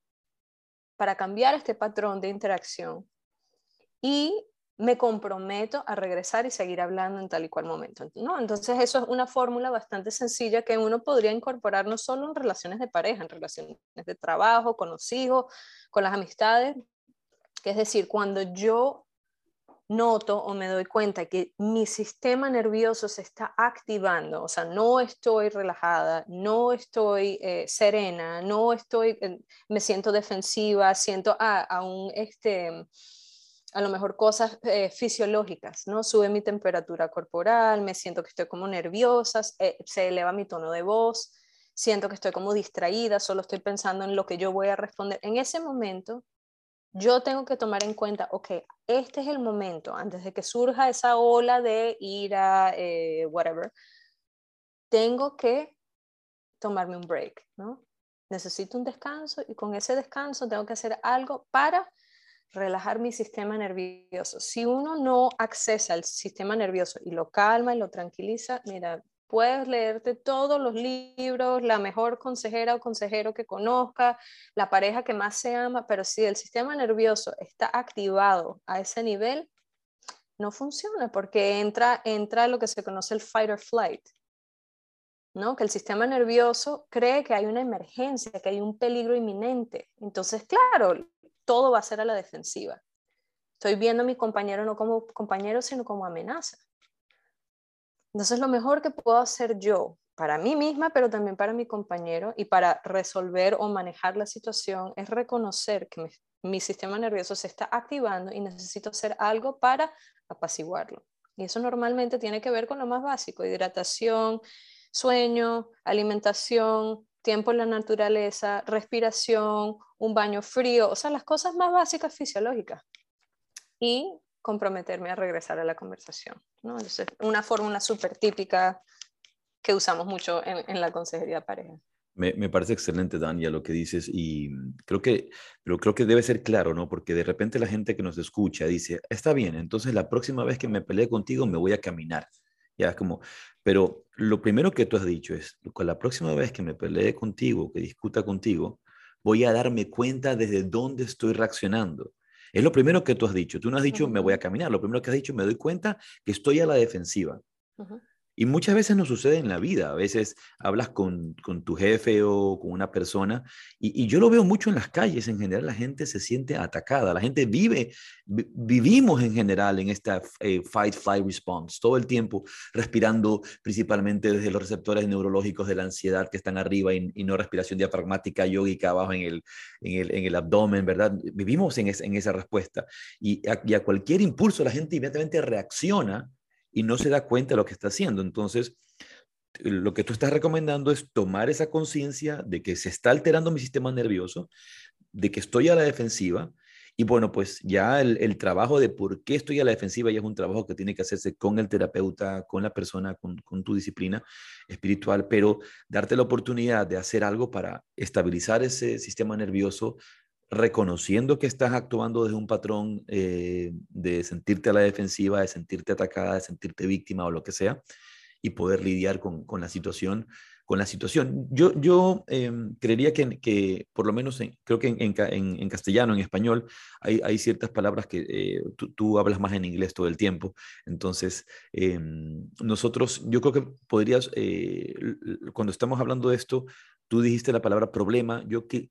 para cambiar este patrón de interacción. Y me comprometo a regresar y seguir hablando en tal y cual momento. ¿no? Entonces eso es una fórmula bastante sencilla que uno podría incorporar no solo en relaciones de pareja, en relaciones de trabajo, con los hijos, con las amistades, que es decir, cuando yo noto o me doy cuenta que mi sistema nervioso se está activando, o sea, no estoy relajada, no estoy eh, serena, no estoy, me siento defensiva, siento aún este, a lo mejor cosas eh, fisiológicas, ¿no? Sube mi temperatura corporal, me siento que estoy como nerviosa, eh, se eleva mi tono de voz, siento que estoy como distraída, solo estoy pensando en lo que yo voy a responder. En ese momento yo tengo que tomar en cuenta, ok, este es el momento, antes de que surja esa ola de ira, eh, whatever, tengo que tomarme un break, ¿no? Necesito un descanso y con ese descanso tengo que hacer algo para relajar mi sistema nervioso. Si uno no accesa al sistema nervioso y lo calma y lo tranquiliza, mira, puedes leerte todos los libros, la mejor consejera o consejero que conozca, la pareja que más se ama, pero si el sistema nervioso está activado a ese nivel, no funciona porque entra, entra lo que se conoce el fight or flight. ¿no? Que el sistema nervioso cree que hay una emergencia, que hay un peligro inminente. Entonces, claro, todo va a ser a la defensiva. Estoy viendo a mi compañero no como compañero, sino como amenaza. Entonces, lo mejor que puedo hacer yo para mí misma, pero también para mi compañero y para resolver o manejar la situación es reconocer que mi, sistema nervioso se está activando y necesito hacer algo para apaciguarlo. Y eso normalmente tiene que ver con lo más básico, hidratación, sueño, alimentación, tiempo en la naturaleza, respiración, un baño frío, o sea, las cosas más básicas fisiológicas. Y comprometerme a regresar a la conversación. ¿no? Entonces, una fórmula súper típica que usamos mucho en, la consejería de pareja. Me, parece excelente, Dania, lo que dices y creo que, pero creo que debe ser claro, ¿no? Porque de repente la gente que nos escucha dice, está bien, entonces la próxima vez que me pelee contigo me voy a caminar. Ya es como, pero lo primero que tú has dicho es, con la próxima vez que me pelee contigo, que discuta contigo, voy a darme cuenta desde dónde estoy reaccionando. Es lo primero que tú has dicho. Tú no has dicho, me voy a caminar. Lo primero que has dicho, me doy cuenta que estoy a la defensiva. Y muchas veces nos sucede en la vida. A veces hablas con, tu jefe o con una persona y, yo lo veo mucho en las calles. En general, la gente se siente atacada. La gente vive, vivimos en general en esta eh, fight, flight response todo el tiempo, respirando principalmente desde los receptores neurológicos de la ansiedad que están arriba y, no respiración diafragmática, yógica abajo en el, en el, abdomen, ¿verdad? Vivimos en, en esa respuesta. Y a cualquier impulso la gente inmediatamente reacciona y no se da cuenta de lo que está haciendo. Entonces, lo que tú estás recomendando es tomar esa conciencia de que se está alterando mi sistema nervioso, de que estoy a la defensiva. Y bueno, pues ya el, trabajo de por qué estoy a la defensiva ya es un trabajo que tiene que hacerse con el terapeuta, con la persona, con tu disciplina espiritual, pero darte la oportunidad de hacer algo para estabilizar ese sistema nervioso, reconociendo que estás actuando desde un patrón eh, de sentirte a la defensiva, de sentirte atacada, de sentirte víctima o lo que sea, y poder lidiar con, la situación. Con la situación. Yo, yo em, creería que, que, por lo menos, creo que en, castellano, en español, hay, hay ciertas palabras que eh, tú, hablas más en inglés todo el tiempo. Entonces, em, nosotros, yo creo que podrías, eh, cuando estamos hablando de esto, Tú dijiste la palabra problema, yo que,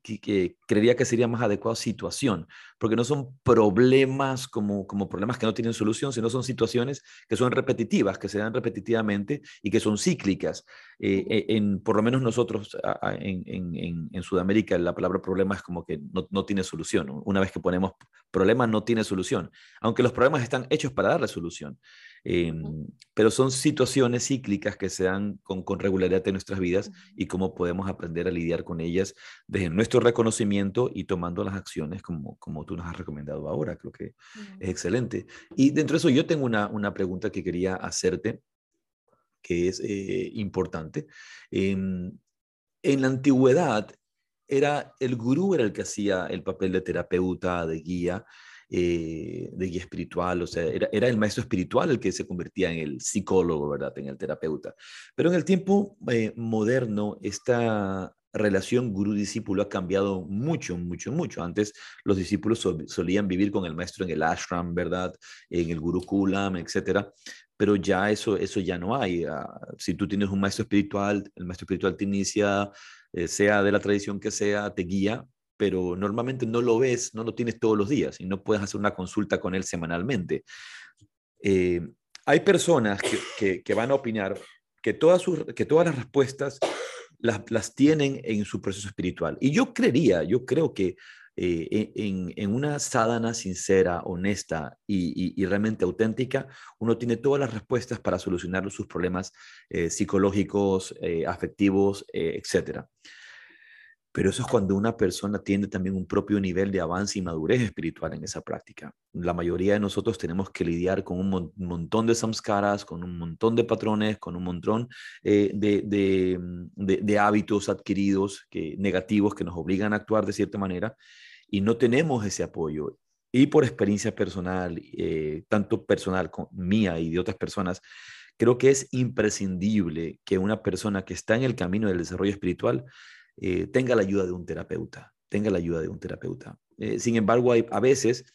creería que sería más adecuado situación, porque no son problemas como, como problemas que no tienen solución, sino son situaciones que son repetitivas, que se dan repetitivamente y que son cíclicas. Eh, eh, en, por lo menos nosotros en, en, en, Sudamérica la palabra problema es como que no, no tiene solución. Una vez que ponemos problema no tiene solución, aunque los problemas están hechos para darle solución. Em, pero son situaciones cíclicas que se dan con, regularidad en nuestras vidas y cómo podemos aprender a lidiar con ellas desde nuestro reconocimiento y tomando las acciones como, como tú nos has recomendado ahora. Creo que es excelente. Y dentro de eso yo tengo una, una pregunta que quería hacerte que es eh, importante. en la antigüedad, era el gurú era el que hacía el papel de terapeuta, de guía, eh, de guía espiritual, o sea, era, era, el maestro espiritual el que se convertía en el psicólogo, ¿verdad? En el terapeuta. Pero en el tiempo eh, moderno, esta relación gurú-discípulo ha cambiado mucho, mucho, mucho. Antes los discípulos solían vivir con el maestro en el ashram, ¿verdad? En el gurukulam, etcétera. Pero ya eso, eso ya no hay. Ah, si tú tienes un maestro espiritual, el maestro espiritual te inicia, eh, sea de la tradición que sea, te guía, pero normalmente no lo ves, no lo tienes todos los días y no puedes hacer una consulta con él semanalmente. Eh, hay personas que, van a opinar que todas, sus, que todas las respuestas las, tienen en su proceso espiritual. Y yo creería, yo creo que eh, en, una sadhana sincera, honesta y, realmente auténtica, uno tiene todas las respuestas para solucionar sus problemas eh, psicológicos, afectivos, etcétera. Pero eso es cuando una persona tiene también un propio nivel de avance y madurez espiritual en esa práctica. La mayoría de nosotros tenemos que lidiar con un montón de samskaras, con un montón de patrones, con un montón eh, mm, de, hábitos adquiridos que, negativos que nos obligan a actuar de cierta manera y no tenemos ese apoyo. y por experiencia personal, eh, tanto personal mía y de otras personas, creo que es imprescindible que una persona que está en el camino del desarrollo espiritual eh, tenga la ayuda de un terapeuta, tenga la ayuda de un terapeuta. Eh, sin embargo, a veces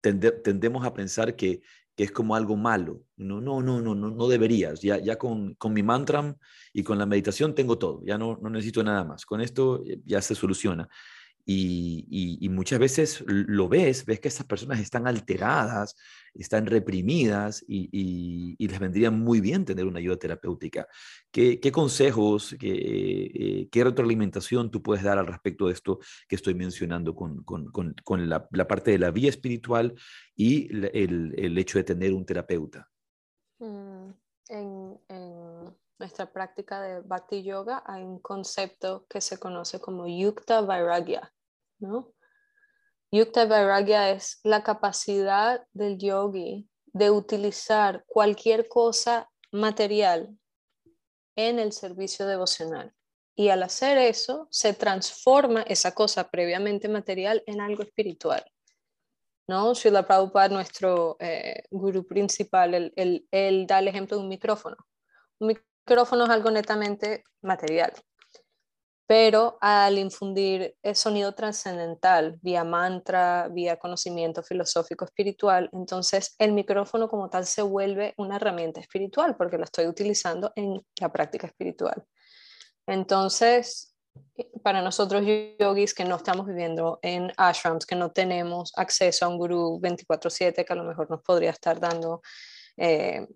tendemos a pensar que, es como algo malo. No, no, no, no, no, deberías. Ya, ya con, con, mi mantra y con la meditación tengo todo. Ya no, no necesito nada más. Con esto ya se soluciona. Y, muchas veces lo ves, ves que estas personas están alteradas, están reprimidas y, les vendría muy bien tener una ayuda terapéutica. ¿Qué, consejos, qué, qué, retroalimentación tú puedes dar al respecto de esto que estoy mencionando con, la, parte de la vía espiritual y el, hecho de tener un terapeuta? Mm, en, nuestra práctica de Bhakti Yoga hay un concepto que se conoce como Yukta Vairagya, ¿no? Yukta Vairagya es la capacidad del yogi de utilizar cualquier cosa material en el servicio devocional. Y al hacer eso, se transforma esa cosa previamente material en algo espiritual. ¿no? Srila Prabhupada, nuestro eh, gurú principal, él, él, da el ejemplo de un micrófono. Micrófono es algo netamente material, pero al infundir el sonido trascendental vía mantra, vía conocimiento filosófico espiritual, entonces el micrófono como tal se vuelve una herramienta espiritual porque lo estoy utilizando en la práctica espiritual. Entonces, para nosotros yogis que no estamos viviendo en ashrams, que no tenemos acceso a un gurú 24/7 que a lo mejor nos podría estar dando eh,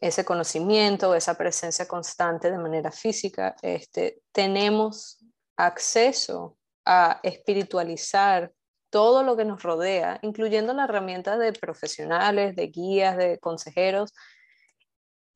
ese conocimiento, esa presencia constante de manera física, este, tenemos acceso a espiritualizar todo lo que nos rodea, incluyendo la herramienta de profesionales, de guías, de consejeros,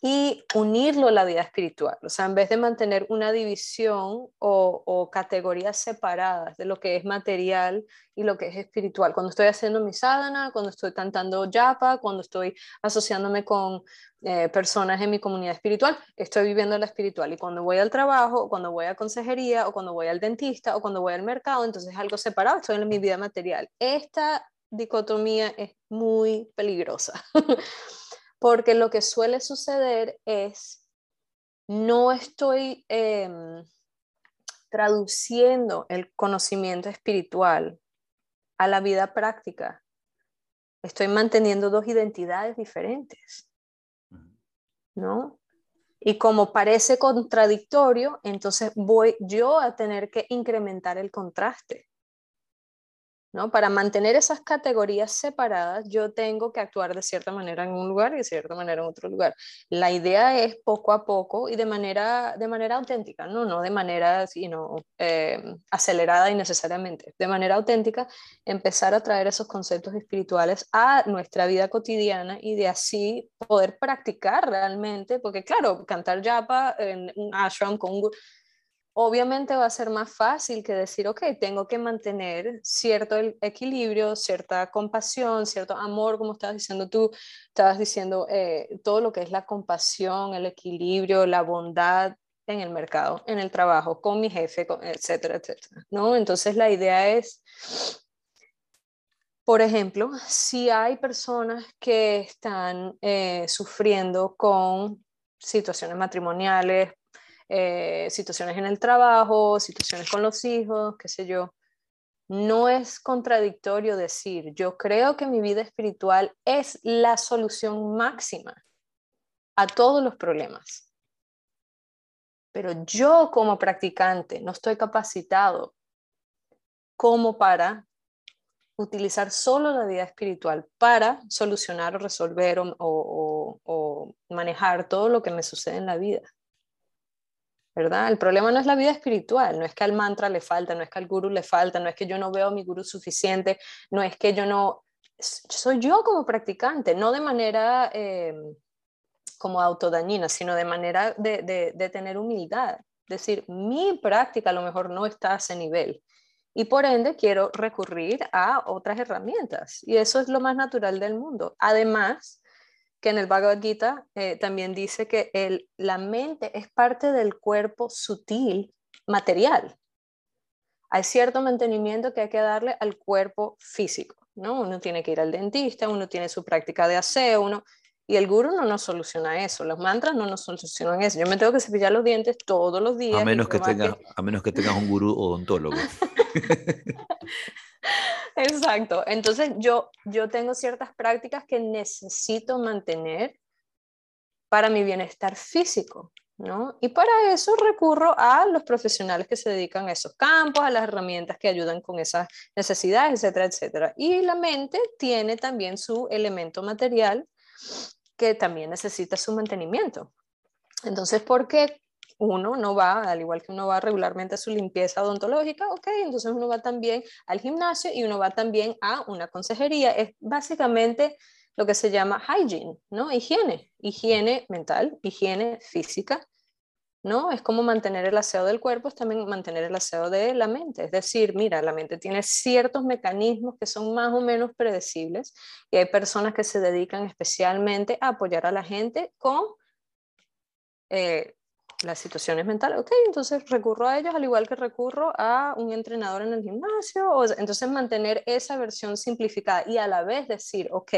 y unirlo a la vida espiritual. O sea, en vez de mantener una división o, categorías separadas de lo que es material y lo que es espiritual. Cuando estoy haciendo mi sadhana, cuando estoy cantando japa, cuando estoy asociándome con eh, personas en mi comunidad espiritual, estoy viviendo la espiritual. Y cuando voy al trabajo, o cuando voy a consejería, o cuando voy al dentista, o cuando voy al mercado, entonces es algo separado, estoy en mi vida material. Esta dicotomía es muy peligrosa. porque lo que suele suceder es, no estoy em, traduciendo el conocimiento espiritual a la vida práctica. Estoy manteniendo dos identidades diferentes, ¿no? Y como parece contradictorio, entonces voy yo a tener que incrementar el contraste. ¿No? Para mantener esas categorías separadas, yo tengo que actuar de cierta manera en un lugar y de cierta manera en otro lugar. La idea es poco a poco y de manera, de manera auténtica, no, no de manera eh, acelerada y necesariamente, de manera auténtica, empezar a traer esos conceptos espirituales a nuestra vida cotidiana y de así poder practicar realmente, porque claro, cantar japa en un ashram con obviamente va a ser más fácil que decir, ok, tengo que mantener cierto equilibrio, cierta compasión, cierto amor, como estabas diciendo tú, estabas diciendo eh, todo lo que es la compasión, el equilibrio, la bondad en el mercado, en el trabajo, con mi jefe, etcétera, etcétera. ¿no? Entonces la idea es, por ejemplo, si hay personas que están eh, sufriendo con situaciones matrimoniales, eh, situaciones en el trabajo, situaciones con los hijos, qué sé yo. No es contradictorio decir, yo creo que mi vida espiritual es la solución máxima a todos los problemas. Pero yo como practicante no estoy capacitado como para utilizar solo la vida espiritual para solucionar o resolver o manejar todo lo que me sucede en la vida. ¿Verdad? El problema no es la vida espiritual, no es que al mantra le falta, no es que al guru le falta, no es que yo no veo a mi guru suficiente, no es que yo no, soy yo como practicante, no de manera eh, como autodañina, sino de manera de, de tener humildad. Es decir, mi práctica a lo mejor no está a ese nivel y por ende quiero recurrir a otras herramientas y eso es lo más natural del mundo. Además, que en el Bhagavad Gita eh, también dice que el, la mente es parte del cuerpo sutil, material. hay cierto mantenimiento que hay que darle al cuerpo físico, ¿no? Uno tiene que ir al dentista, uno tiene su práctica de aseo, uno... Y el guru no nos soluciona eso, los mantras no nos solucionan eso. Yo me tengo que cepillar los dientes todos los días. A menos, que tengas, a menos que tengas un gurú odontólogo. Exacto. Entonces yo, yo tengo ciertas prácticas que necesito mantener para mi bienestar físico. ¿no? Y para eso recurro a los profesionales que se dedican a esos campos, a las herramientas que ayudan con esas necesidades, etcétera, etcétera. Y la mente tiene también su elemento material que también necesita su mantenimiento. Entonces, ¿por qué uno no va, al igual que uno va regularmente a su limpieza odontológica, ok, entonces uno va también al gimnasio y uno va también a una consejería. Es básicamente lo que se llama hygiene, ¿no? Higiene, higiene mental, higiene física, ¿no? Es como mantener el aseo del cuerpo, es también mantener el aseo de la mente. Es decir, mira, la mente tiene ciertos mecanismos que son más o menos predecibles y hay personas que se dedican especialmente a apoyar a la gente con eh, las situaciones mentales. Ok, entonces recurro a ellos al igual que recurro a un entrenador en el gimnasio. O, entonces mantener esa versión simplificada y a la vez decir, ok,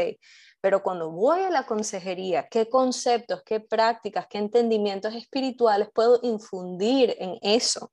pero cuando voy a la consejería, ¿qué conceptos, qué prácticas, qué entendimientos espirituales puedo infundir en eso?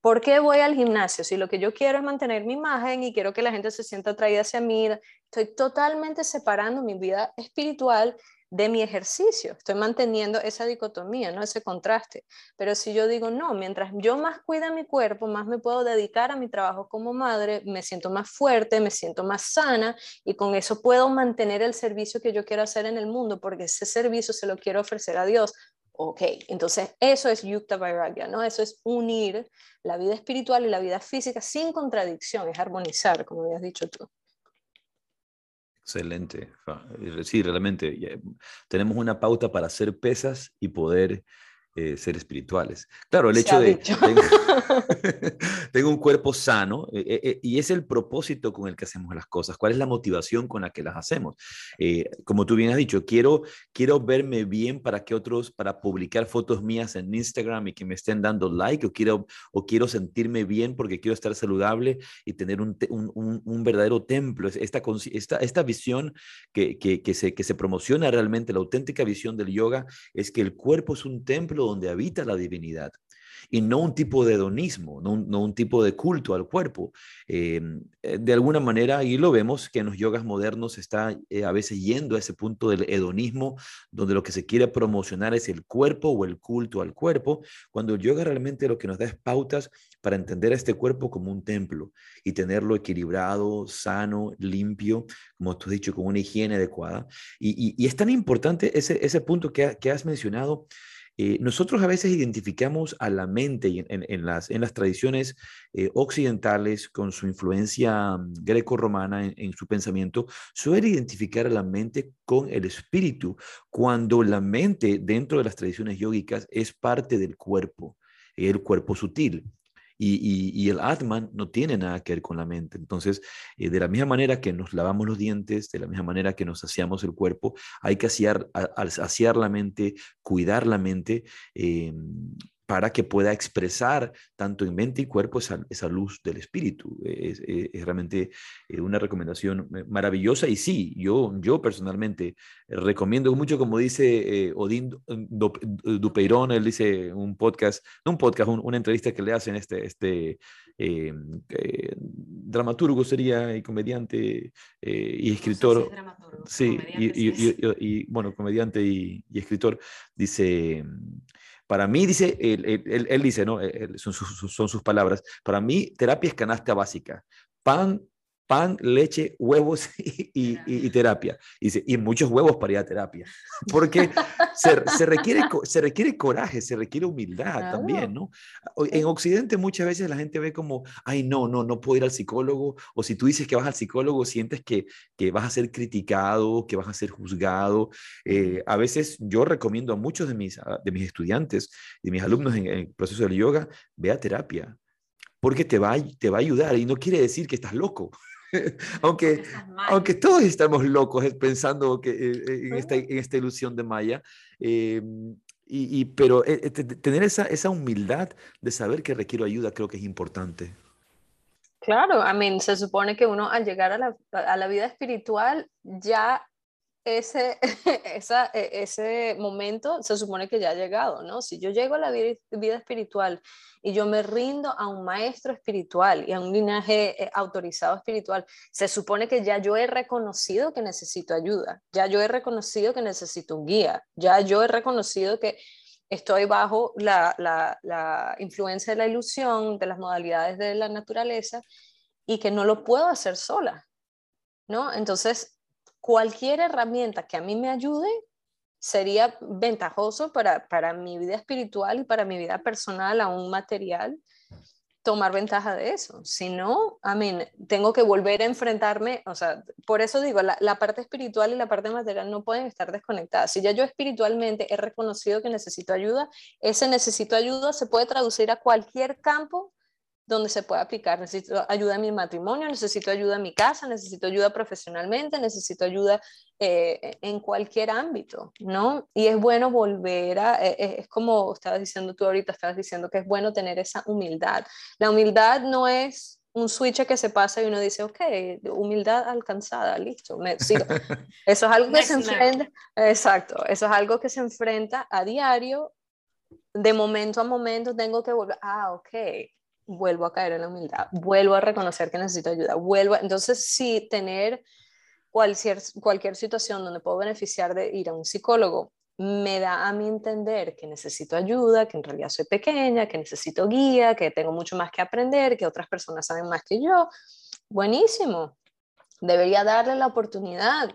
¿Por qué voy al gimnasio? Si lo que yo quiero es mantener mi imagen y quiero que la gente se sienta atraída hacia mí, estoy totalmente separando mi vida espiritual de mi ejercicio. Estoy manteniendo esa dicotomía, ¿no? ese contraste. Pero si yo digo, no, mientras yo más cuida mi cuerpo, más me puedo dedicar a mi trabajo como madre, me siento más fuerte, me siento más sana y con eso puedo mantener el servicio que yo quiero hacer en el mundo porque ese servicio se lo quiero ofrecer a Dios. Ok, entonces eso es Yukta Vairagya, ¿no? Eso es unir la vida espiritual y la vida física sin contradicción, es armonizar, como habías dicho tú. Excelente. Sí, realmente tenemos una pauta para hacer pesas y poder eh, ser espirituales. Claro, el hecho de tengo, un cuerpo sano eh, eh, y es el propósito con el que hacemos las cosas, cuál es la motivación con la que las hacemos. como tú bien has dicho, quiero, quiero verme bien para que otros, para publicar fotos mías en Instagram y que me estén dando like o quiero, o quiero sentirme bien porque quiero estar saludable y tener un, un, un, verdadero templo. Esta, esta, esta visión que, que, que, se, que se promociona realmente, la auténtica visión del yoga es que el cuerpo es un templo donde habita la divinidad y no un tipo de hedonismo, no un, tipo de culto al cuerpo. Em, eh, de alguna manera, y lo vemos que en los yogas modernos está eh, a veces yendo a ese punto del hedonismo, donde lo que se quiere promocionar es el cuerpo o el culto al cuerpo, cuando el yoga realmente lo que nos da es pautas para entender a este cuerpo como un templo y tenerlo equilibrado, sano, limpio, como tú has dicho, con una higiene adecuada. Y, es tan importante ese, ese punto que, que has mencionado eh, nosotros a veces identificamos a la mente en, las, en las, tradiciones eh, occidentales con su influencia mm, greco-romana en, su pensamiento, suele identificar a la mente con el espíritu, cuando la mente dentro de las tradiciones yógicas es parte del cuerpo, el cuerpo sutil. Y, el Atman no tiene nada que ver con la mente. Entonces, eh, de la misma manera que nos lavamos los dientes, de la misma manera que nos saciamos el cuerpo, hay que saciar, saciar la mente, cuidar la mente. Eh, para que pueda expresar tanto en mente y cuerpo esa, esa luz del espíritu. Es, realmente eh, una recomendación maravillosa y sí, yo, yo personalmente recomiendo mucho, como dice eh, Odín Dupeirón, él dice un podcast, no un podcast, una entrevista que le hacen este, este eh, dramaturgo sería y comediante y escritor. sí, y, bueno, comediante y escritor, dice... Para mí, dice, él, dice, ¿no? son, son sus palabras, para mí terapia es canasta básica. Pan, pan, leche, huevos y, terapia. Y, y, muchos huevos para ir a terapia. Porque se, requiere, se requiere coraje, se requiere humildad también, ¿no? En Occidente muchas veces la gente ve como, ay, no, no, no puedo ir al psicólogo. O si tú dices que vas al psicólogo, sientes que, que vas a ser criticado, que vas a ser juzgado. Eh, a veces yo recomiendo a muchos de mis, de mis estudiantes, de mis alumnos en, en el proceso del yoga, ve a terapia porque te va, te va a ayudar y no quiere decir que estás loco. aunque, aunque todos estamos locos pensando que, eh, eh, en, esta, en esta ilusión de Maya, eh, y, pero tener esa, esa humildad de saber que requiero ayuda creo que es importante. Claro, I mean, se supone que uno al llegar a la, a la vida espiritual ya ese, esa, e, ese momento se supone que ya ha llegado, ¿no? Si yo llego a la vida, espiritual y yo me rindo a un maestro espiritual y a un linaje eh, autorizado espiritual, se supone que ya yo he reconocido que necesito ayuda, ya yo he reconocido que necesito un guía, ya yo he reconocido que estoy bajo la, la influencia de la ilusión, de las modalidades de la naturaleza y que no lo puedo hacer sola, ¿no? Entonces, cualquier herramienta que a mí me ayude sería ventajoso para, para mi vida espiritual y para mi vida personal, aún material, tomar ventaja de eso. Si no, a mí tengo que volver a enfrentarme, o sea, por eso digo, la, la, parte espiritual y la parte material no pueden estar desconectadas. Si ya yo espiritualmente he reconocido que necesito ayuda, ese necesito ayuda se puede traducir a cualquier campo donde se puede aplicar. Necesito ayuda en mi matrimonio, necesito ayuda en mi casa, necesito ayuda profesionalmente, necesito ayuda eh, en cualquier ámbito, ¿no? Y es bueno volver a, eh, eh, es como estabas diciendo tú ahorita, estabas diciendo que es bueno tener esa humildad. La humildad no es un switch que se pasa y uno dice, ok, humildad alcanzada, listo, me sigo. Eso es algo que se enfrenta, exacto, eso es algo que se enfrenta a diario, de momento a momento tengo que volver, ah, ok, vuelvo a caer en la humildad, vuelvo a reconocer que necesito ayuda, vuelvo, entonces sí, tener cualquier, cualquier situación donde puedo beneficiar de ir a un psicólogo me da a mí entender que necesito ayuda, que en realidad soy pequeña, que necesito guía, que tengo mucho más que aprender, que otras personas saben más que yo. Buenísimo. Debería darle la oportunidad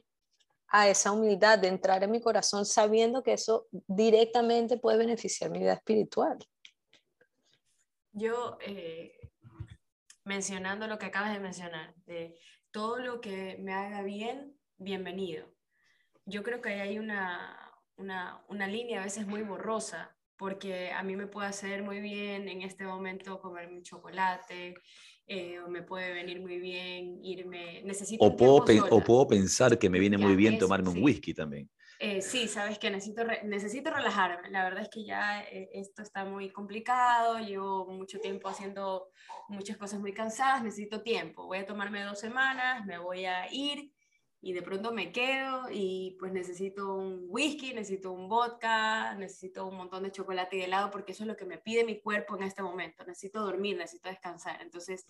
a esa humildad de entrar en mi corazón sabiendo que eso directamente puede beneficiar mi vida espiritual. Yo, eh, mencionando lo que acabas de mencionar, de todo lo que me haga bien, bienvenido. Yo creo que ahí hay una, una, una línea a veces muy borrosa, porque a mí me puede hacer muy bien en este momento comer un chocolate, eh, o me puede venir muy bien irme, necesito... O, puedo, o puedo pensar que me viene muy bien tomarme un whisky también. Eh, sí, sabes que necesito, necesito relajarme. La verdad es que ya eh, esto está muy complicado, llevo mucho tiempo haciendo muchas cosas muy cansadas, necesito tiempo. Voy a tomarme dos semanas, me voy a ir y de pronto me quedo y pues necesito un whisky, necesito un vodka, necesito un montón de chocolate y helado porque eso es lo que me pide mi cuerpo en este momento. Necesito dormir, necesito descansar. Entonces,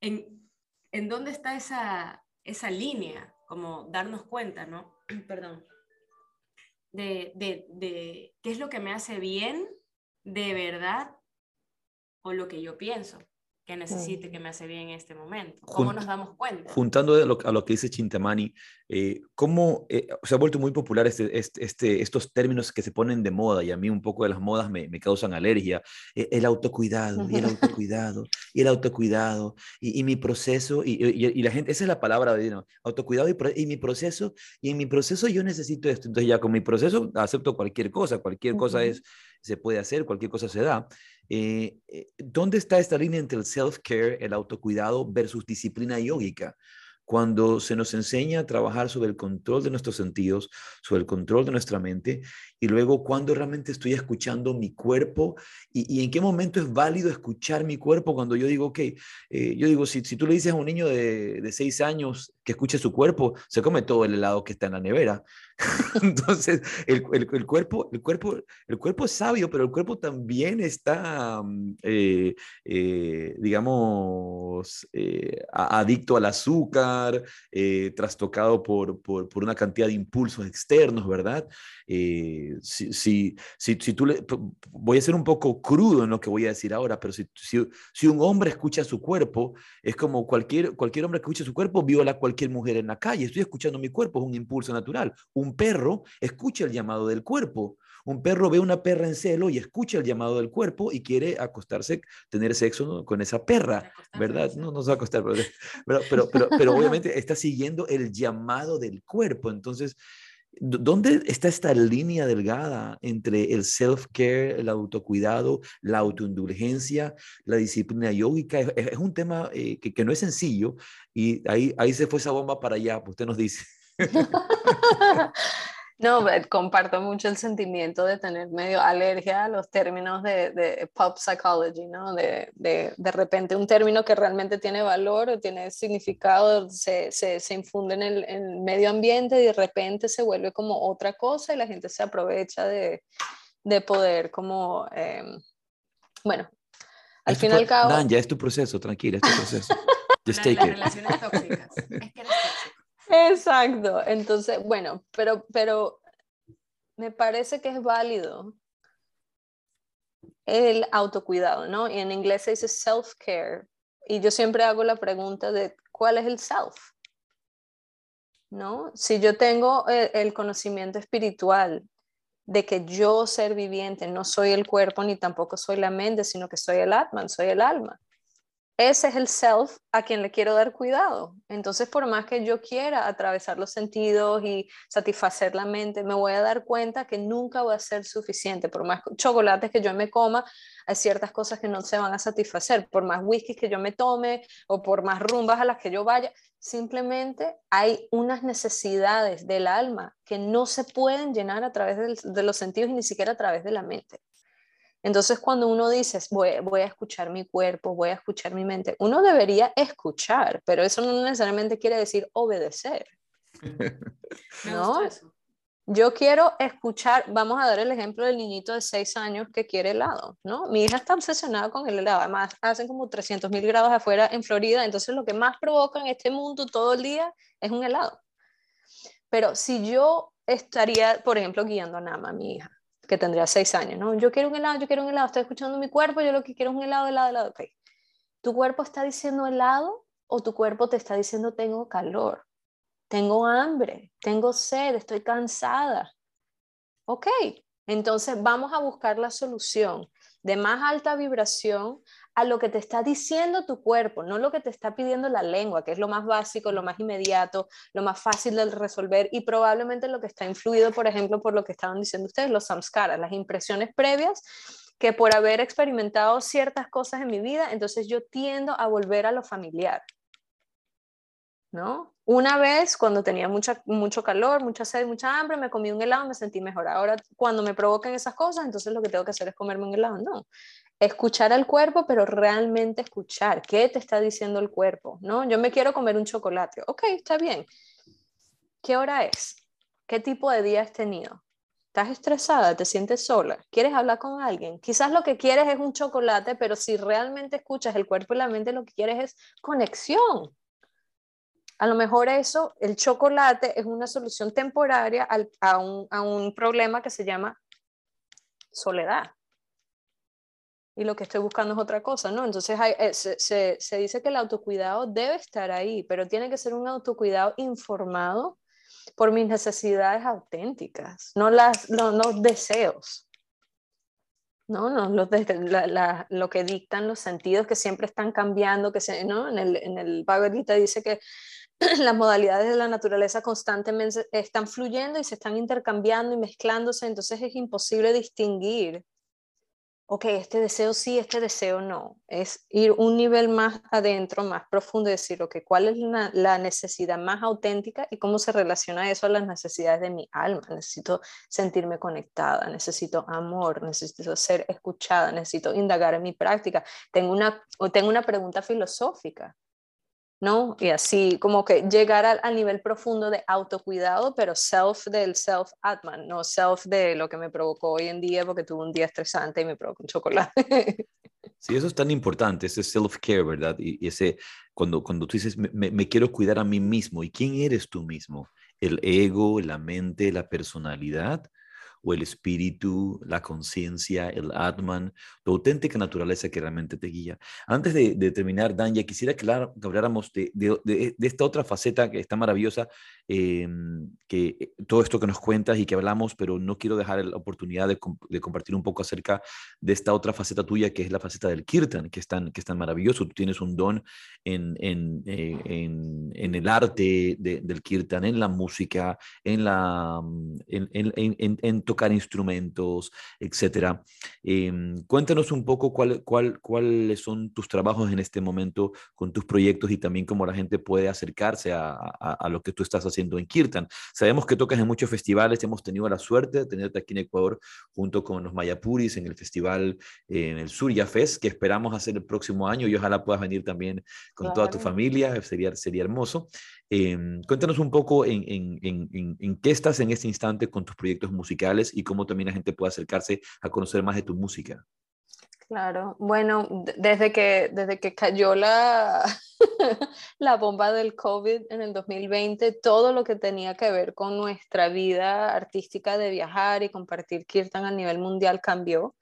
¿en, en dónde está esa, esa línea? Como darnos cuenta, ¿no? Perdón de, de, de qué es lo que me hace bien de verdad o lo que yo pienso que necesite, que me hace bien en este momento? ¿Cómo nos damos cuenta? Juntando a lo, a lo que dice Chintamani, eh, ¿cómo eh, se ha vuelto muy popular este, este, este, estos términos que se ponen de moda y a mí un poco de las modas me, me causan alergia? Eh, el autocuidado, y el autocuidado, y el autocuidado, y, y mi proceso, y, y, la gente, esa es la palabra de ¿no? autocuidado y, mi proceso, y en mi proceso yo necesito esto. Entonces ya con mi proceso acepto cualquier cosa, cualquier cosa es, se puede hacer, cualquier cosa se da. Eh, eh, ¿Dónde está esta línea entre el self-care, el autocuidado versus disciplina yógica? Cuando se nos enseña a trabajar sobre el control de nuestros sentidos, sobre el control de nuestra mente, y luego cuando realmente estoy escuchando mi cuerpo y, en qué momento es válido escuchar mi cuerpo cuando yo digo, ok, eh, yo digo, si, tú le dices a un niño de seis años que escuche su cuerpo, se come todo el helado que está en la nevera. Entonces, el, el, cuerpo, el, cuerpo, el cuerpo es sabio, pero el cuerpo también está, mm, eh, eh, digamos, eh, adicto al azúcar, trastocado por, por, por, una cantidad de impulsos externos, ¿verdad? si, si, si, si, tú le, voy a ser un poco crudo en lo que voy a decir ahora, pero si, si un hombre escucha su cuerpo, es como cualquier, cualquier hombre que escucha su cuerpo viola a cualquier mujer en la calle. Estoy escuchando mi cuerpo, es un impulso natural. Un un perro escucha el llamado del cuerpo. Un perro ve una perra en celo y escucha el llamado del cuerpo y quiere acostarse, tener sexo con esa perra, ¿verdad? No, no se va a acostar, pero, pero, pero, pero obviamente está siguiendo el llamado del cuerpo. Entonces, ¿Dónde está esta línea delgada entre el self-care, el autocuidado, la autoindulgencia, la disciplina yógica? Es, un tema eh, que, que, no es sencillo y ahí, ahí se fue esa bomba para allá, pues usted nos dice. No, comparto mucho el sentimiento de tener medio alergia a los términos de, de pop psychology, ¿no? De, de, de, repente un término que realmente tiene valor o tiene significado se, se, se infunde en el, en el, medio ambiente y de repente se vuelve como otra cosa y la gente se aprovecha de, poder como, eh, bueno, al fin y al cabo... Dan, ya es tu proceso, tranquila, es tu proceso. Just take las relaciones tóxicas. Es que eres. Exacto. Entonces, bueno, pero, pero me parece que es válido el autocuidado, ¿no? Y en inglés se dice self-care. Y yo siempre hago la pregunta de cuál es el self, ¿no? Si yo tengo el, el conocimiento espiritual de que yo, ser viviente, no soy el cuerpo ni tampoco soy la mente, sino que soy el Atman, soy el alma ese es el self a quien le quiero dar cuidado. Entonces, por más que yo quiera atravesar los sentidos y satisfacer la mente, me voy a dar cuenta que nunca va a ser suficiente. Por más chocolates que yo me coma, hay ciertas cosas que no se van a satisfacer. Por más whisky que yo me tome o por más rumbas a las que yo vaya, simplemente hay unas necesidades del alma que no se pueden llenar a través de los sentidos y ni siquiera a través de la mente. Entonces, cuando uno dice, voy, a escuchar mi cuerpo, voy a escuchar mi mente, uno debería escuchar, pero eso no necesariamente quiere decir obedecer. ¿No? Yo quiero escuchar, vamos a dar el ejemplo del niñito de seis años que quiere helado, ¿no? Mi hija está obsesionada con el helado, además hacen como 300 mil grados afuera en Florida, entonces lo que más provoca en este mundo todo el día es un helado. Pero si yo estaría, por ejemplo, guiando a Nama, mi hija, que tendría seis años, ¿no? Yo quiero un helado, yo quiero un helado, estoy escuchando mi cuerpo, yo lo que quiero es un helado, helado, helado, ok. ¿Tu cuerpo está diciendo helado o tu cuerpo te está diciendo tengo calor, tengo hambre, tengo sed, estoy cansada? Ok, entonces vamos a buscar la solución de más alta vibración a lo que te está diciendo tu cuerpo, no lo que te está pidiendo la lengua, que es lo más básico, lo más inmediato, lo más fácil de resolver y probablemente lo que está influido, por ejemplo, por lo que estaban diciendo ustedes, los samskaras, las impresiones previas que por haber experimentado ciertas cosas en mi vida, entonces yo tiendo a volver a lo familiar. ¿No? Una vez, cuando tenía mucha, mucho calor, mucha sed, mucha hambre, me comí un helado, me sentí mejor. Ahora, cuando me provocan esas cosas, entonces lo que tengo que hacer es comerme un helado. No, escuchar al cuerpo, pero realmente escuchar qué te está diciendo el cuerpo, ¿no? Yo me quiero comer un chocolate, ok, está bien. ¿Qué hora es? ¿Qué tipo de día has tenido? ¿Estás estresada? ¿Te sientes sola? ¿Quieres hablar con alguien? Quizás lo que quieres es un chocolate, pero si realmente escuchas el cuerpo y la mente, lo que quieres es conexión. A lo mejor eso, el chocolate es una solución temporaria a, un, a un problema que se llama soledad y lo que estoy buscando es otra cosa, ¿no? Entonces eh, se, se, dice que el autocuidado debe estar ahí, pero tiene que ser un autocuidado informado por mis necesidades auténticas, no las, los deseos. No, no lo, lo que dictan los sentidos que siempre están cambiando, que se, ¿no? en, el, en el Bhagavad Gita dice que las modalidades de la naturaleza constantemente están fluyendo y se están intercambiando y mezclándose, entonces es imposible distinguir ok, este deseo sí, este deseo no. Es ir un nivel más adentro, más profundo y decir, ok, ¿cuál es la, necesidad más auténtica y cómo se relaciona eso a las necesidades de mi alma? Necesito sentirme conectada, necesito amor, necesito ser escuchada, necesito indagar en mi práctica. Tengo una, tengo una pregunta filosófica. ¿No? Y así como que llegar al, nivel profundo de autocuidado, pero self del self-atman, no self de lo que me provocó hoy en día porque tuve un día estresante y me provocó un chocolate. Sí, eso es tan importante, ese self-care, ¿verdad? Y, ese, cuando, cuando tú dices, me, me, quiero cuidar a mí mismo, ¿y quién eres tú mismo? ¿El ego, la mente, la personalidad? O el espíritu, la conciencia, el Atman, tu auténtica naturaleza que realmente te guía. Antes de, terminar, Dan, ya quisiera que, habláramos de, de, esta otra faceta que está maravillosa, em, que eh, todo esto que nos cuentas y que hablamos, pero no quiero dejar la oportunidad de, compartir un poco acerca de esta otra faceta tuya, que es la faceta del kirtan, que es tan, que es tan maravilloso. Tú tienes un don en, en, eh, en, el arte del kirtan, en la música, en, la, en, en tocar instrumentos, etcétera. Em, cuéntanos un poco cuál, cuál, cuáles son tus trabajos en este momento con tus proyectos y también cómo la gente puede acercarse a, a, lo que tú estás haciendo en Kirtan. Sabemos que tocas en muchos festivales, hemos tenido la suerte de tenerte aquí en Ecuador junto con los Mayapuris en el festival en el Surya Fest, que esperamos hacer el próximo año y ojalá puedas venir también con toda tu familia, sería, sería hermoso. Em, cuéntanos un poco en, en, en, en, qué estás en este instante con tus proyectos musicales y cómo también la gente puede acercarse a conocer más de tu música. Claro, bueno, desde que, desde que cayó la, la bomba del COVID en el 2020, todo lo que tenía que ver con nuestra vida artística de viajar y compartir Kirtan a nivel mundial cambió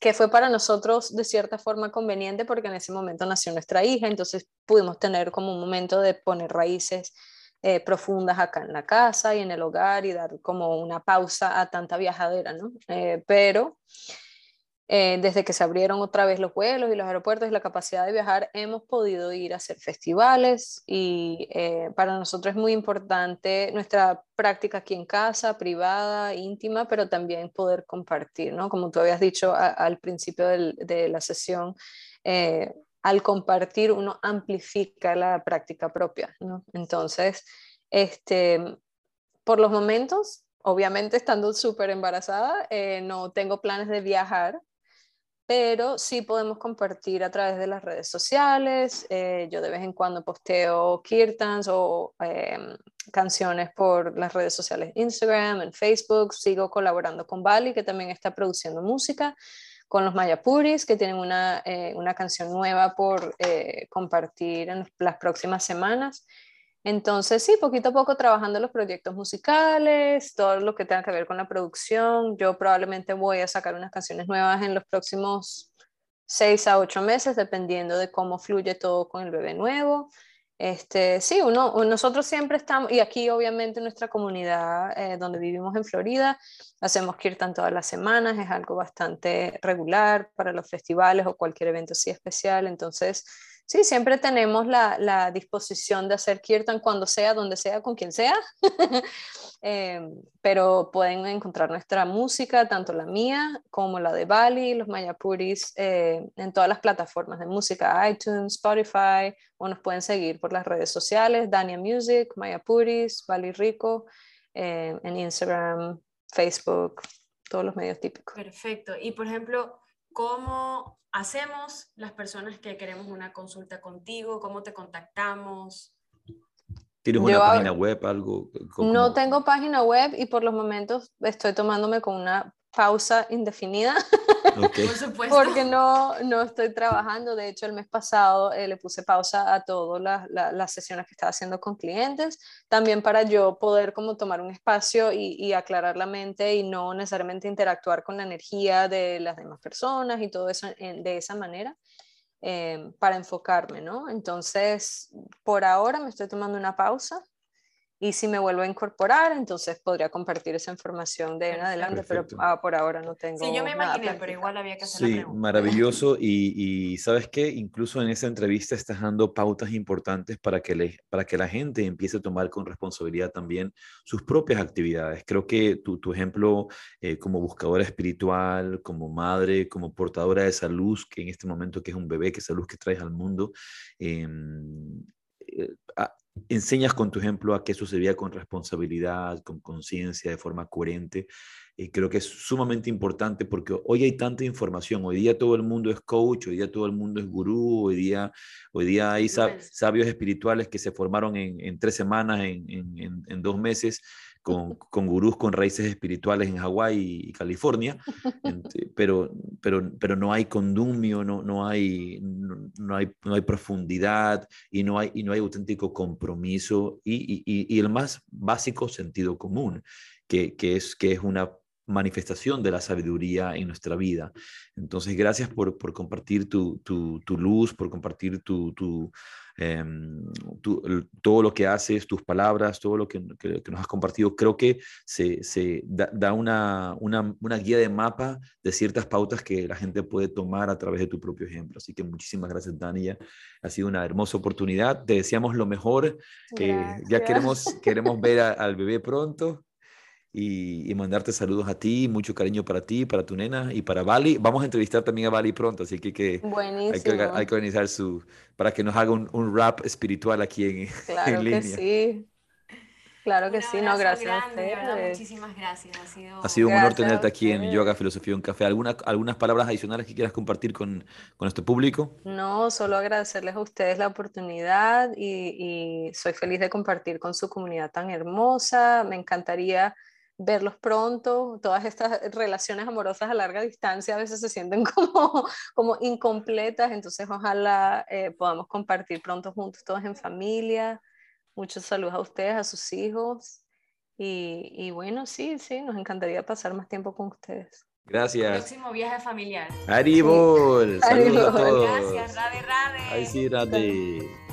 que fue para nosotros de cierta forma conveniente porque en ese momento nació nuestra hija, entonces pudimos tener como un momento de poner raíces eh, profundas acá en la casa y en el hogar y dar como una pausa a tanta viajadera, ¿no? Eh, pero eh, desde que se abrieron otra vez los vuelos y los aeropuertos y la capacidad de viajar, hemos podido ir a hacer festivales y eh, para nosotros es muy importante nuestra práctica aquí en casa, privada, íntima, pero también poder compartir, ¿no? Como tú habías dicho al principio de la sesión, eh, al compartir uno amplifica la práctica propia, ¿no? Entonces, este, por los momentos, obviamente estando súper embarazada, no tengo planes de viajar, pero sí podemos compartir a través de las redes sociales. Eh, yo de vez en cuando posteo kirtans o em, canciones por las redes sociales Instagram, en Facebook. Sigo colaborando con Bali, que también está produciendo música, con los Mayapuris, que tienen una, eh, una canción nueva por eh, compartir en las próximas semanas. Entonces, sí, poquito a poco trabajando los proyectos musicales, todo lo que tenga que ver con la producción. Yo probablemente voy a sacar unas canciones nuevas en los próximos seis a ocho meses, dependiendo de cómo fluye todo con el bebé nuevo. Este, sí, uno, nosotros siempre estamos, y aquí obviamente en nuestra comunidad eh, donde vivimos en Florida, hacemos kirtan todas las semanas, es algo bastante regular para los festivales o cualquier evento así especial. Entonces, Sí, siempre tenemos la, disposición de hacer kirtan cuando sea, donde sea, con quien sea, em, pero pueden encontrar nuestra música, tanto la mía como la de Bali, los Mayapuris, eh, en todas las plataformas de música, iTunes, Spotify, o nos pueden seguir por las redes sociales, Dania Music, Mayapuris, Bali Rico, eh, en Instagram, Facebook, todos los medios típicos. Perfecto. Y por ejemplo, ¿cómo hacemos las personas que queremos una consulta contigo? ¿Cómo te contactamos? ¿Tienes una página web, algo? No tengo página web y por los momentos estoy tomándome con una pausa indefinida. Por supuesto. Porque no, no estoy trabajando. De hecho, el mes pasado eh, le puse pausa a todas las sesiones que estaba haciendo con clientes, también para yo poder como tomar un espacio y, y, aclarar la mente y no necesariamente interactuar con la energía de las demás personas y todo eso de esa manera. Eh, para enfocarme, ¿no? Entonces, por ahora me estoy tomando una pausa y si me vuelvo a incorporar, entonces podría compartir esa información de en adelante, pero ah, por ahora no tengo. Sí, yo me imaginé, pero igual había que hacer sí, la pregunta. maravilloso. Y, y, sabes qué, incluso en esa entrevista estás dando pautas importantes para que, le, para que la gente empiece a tomar con responsabilidad también sus propias actividades. Creo que tu, tu ejemplo eh, como buscadora espiritual, como madre, como portadora de esa luz, que en este momento que es un bebé, que esa luz que traes al mundo, eh, enseñas con tu ejemplo a que eso se vea con responsabilidad, con conciencia, de forma coherente. Y creo que es sumamente importante porque hoy hay tanta información. Hoy día todo el mundo es coach, hoy día todo el mundo es gurú, hoy día, hoy día hay sabios espirituales que se formaron en, tres semanas, en, en dos meses con, con, gurús con raíces espirituales en Hawái y California, pero, pero, pero no hay condumio, no, no, hay, no, hay, no hay profundidad y no hay, y no hay auténtico compromiso y, y, y el más básico sentido común, que, que, es, que es una manifestación de la sabiduría en nuestra vida. Entonces, gracias por, por compartir tu, tu, tu, luz, por compartir tu, tu Em, todo lo que haces, tus palabras, todo lo que, nos has compartido, creo que se, se da, una, una, una, guía de mapa de ciertas pautas que la gente puede tomar a través de tu propio ejemplo. Así que muchísimas gracias, Dania. Ha sido una hermosa oportunidad. Te deseamos lo mejor. Eh, ya queremos, queremos ver al bebé pronto. Y, mandarte saludos a ti, mucho cariño para ti, para tu nena y para Bali. Vamos a entrevistar también a Bali pronto, así que, que hay, que hay, que organizar su, para que nos haga un, un rap espiritual aquí en, claro línea. Que sí. Claro que sí, no, gracias a ustedes. muchísimas gracias. Ha sido, ha sido un honor tenerte aquí en Yoga, Filosofía y un Café. ¿Alguna, ¿Algunas palabras adicionales que quieras compartir con, con nuestro público? No, solo agradecerles a ustedes la oportunidad y, y soy feliz de compartir con su comunidad tan hermosa. Me encantaría verlos pronto, todas estas relaciones amorosas a larga distancia a veces se sienten como, como incompletas, entonces ojalá eh, podamos compartir pronto juntos todos en familia. Muchos saludos a ustedes, a sus hijos y, y bueno, sí, sí, nos encantaría pasar más tiempo con ustedes. Gracias. Próximo viaje familiar. Haribol. Saludos a todos. Gracias, Rade Rade. Ay, sí, Rade.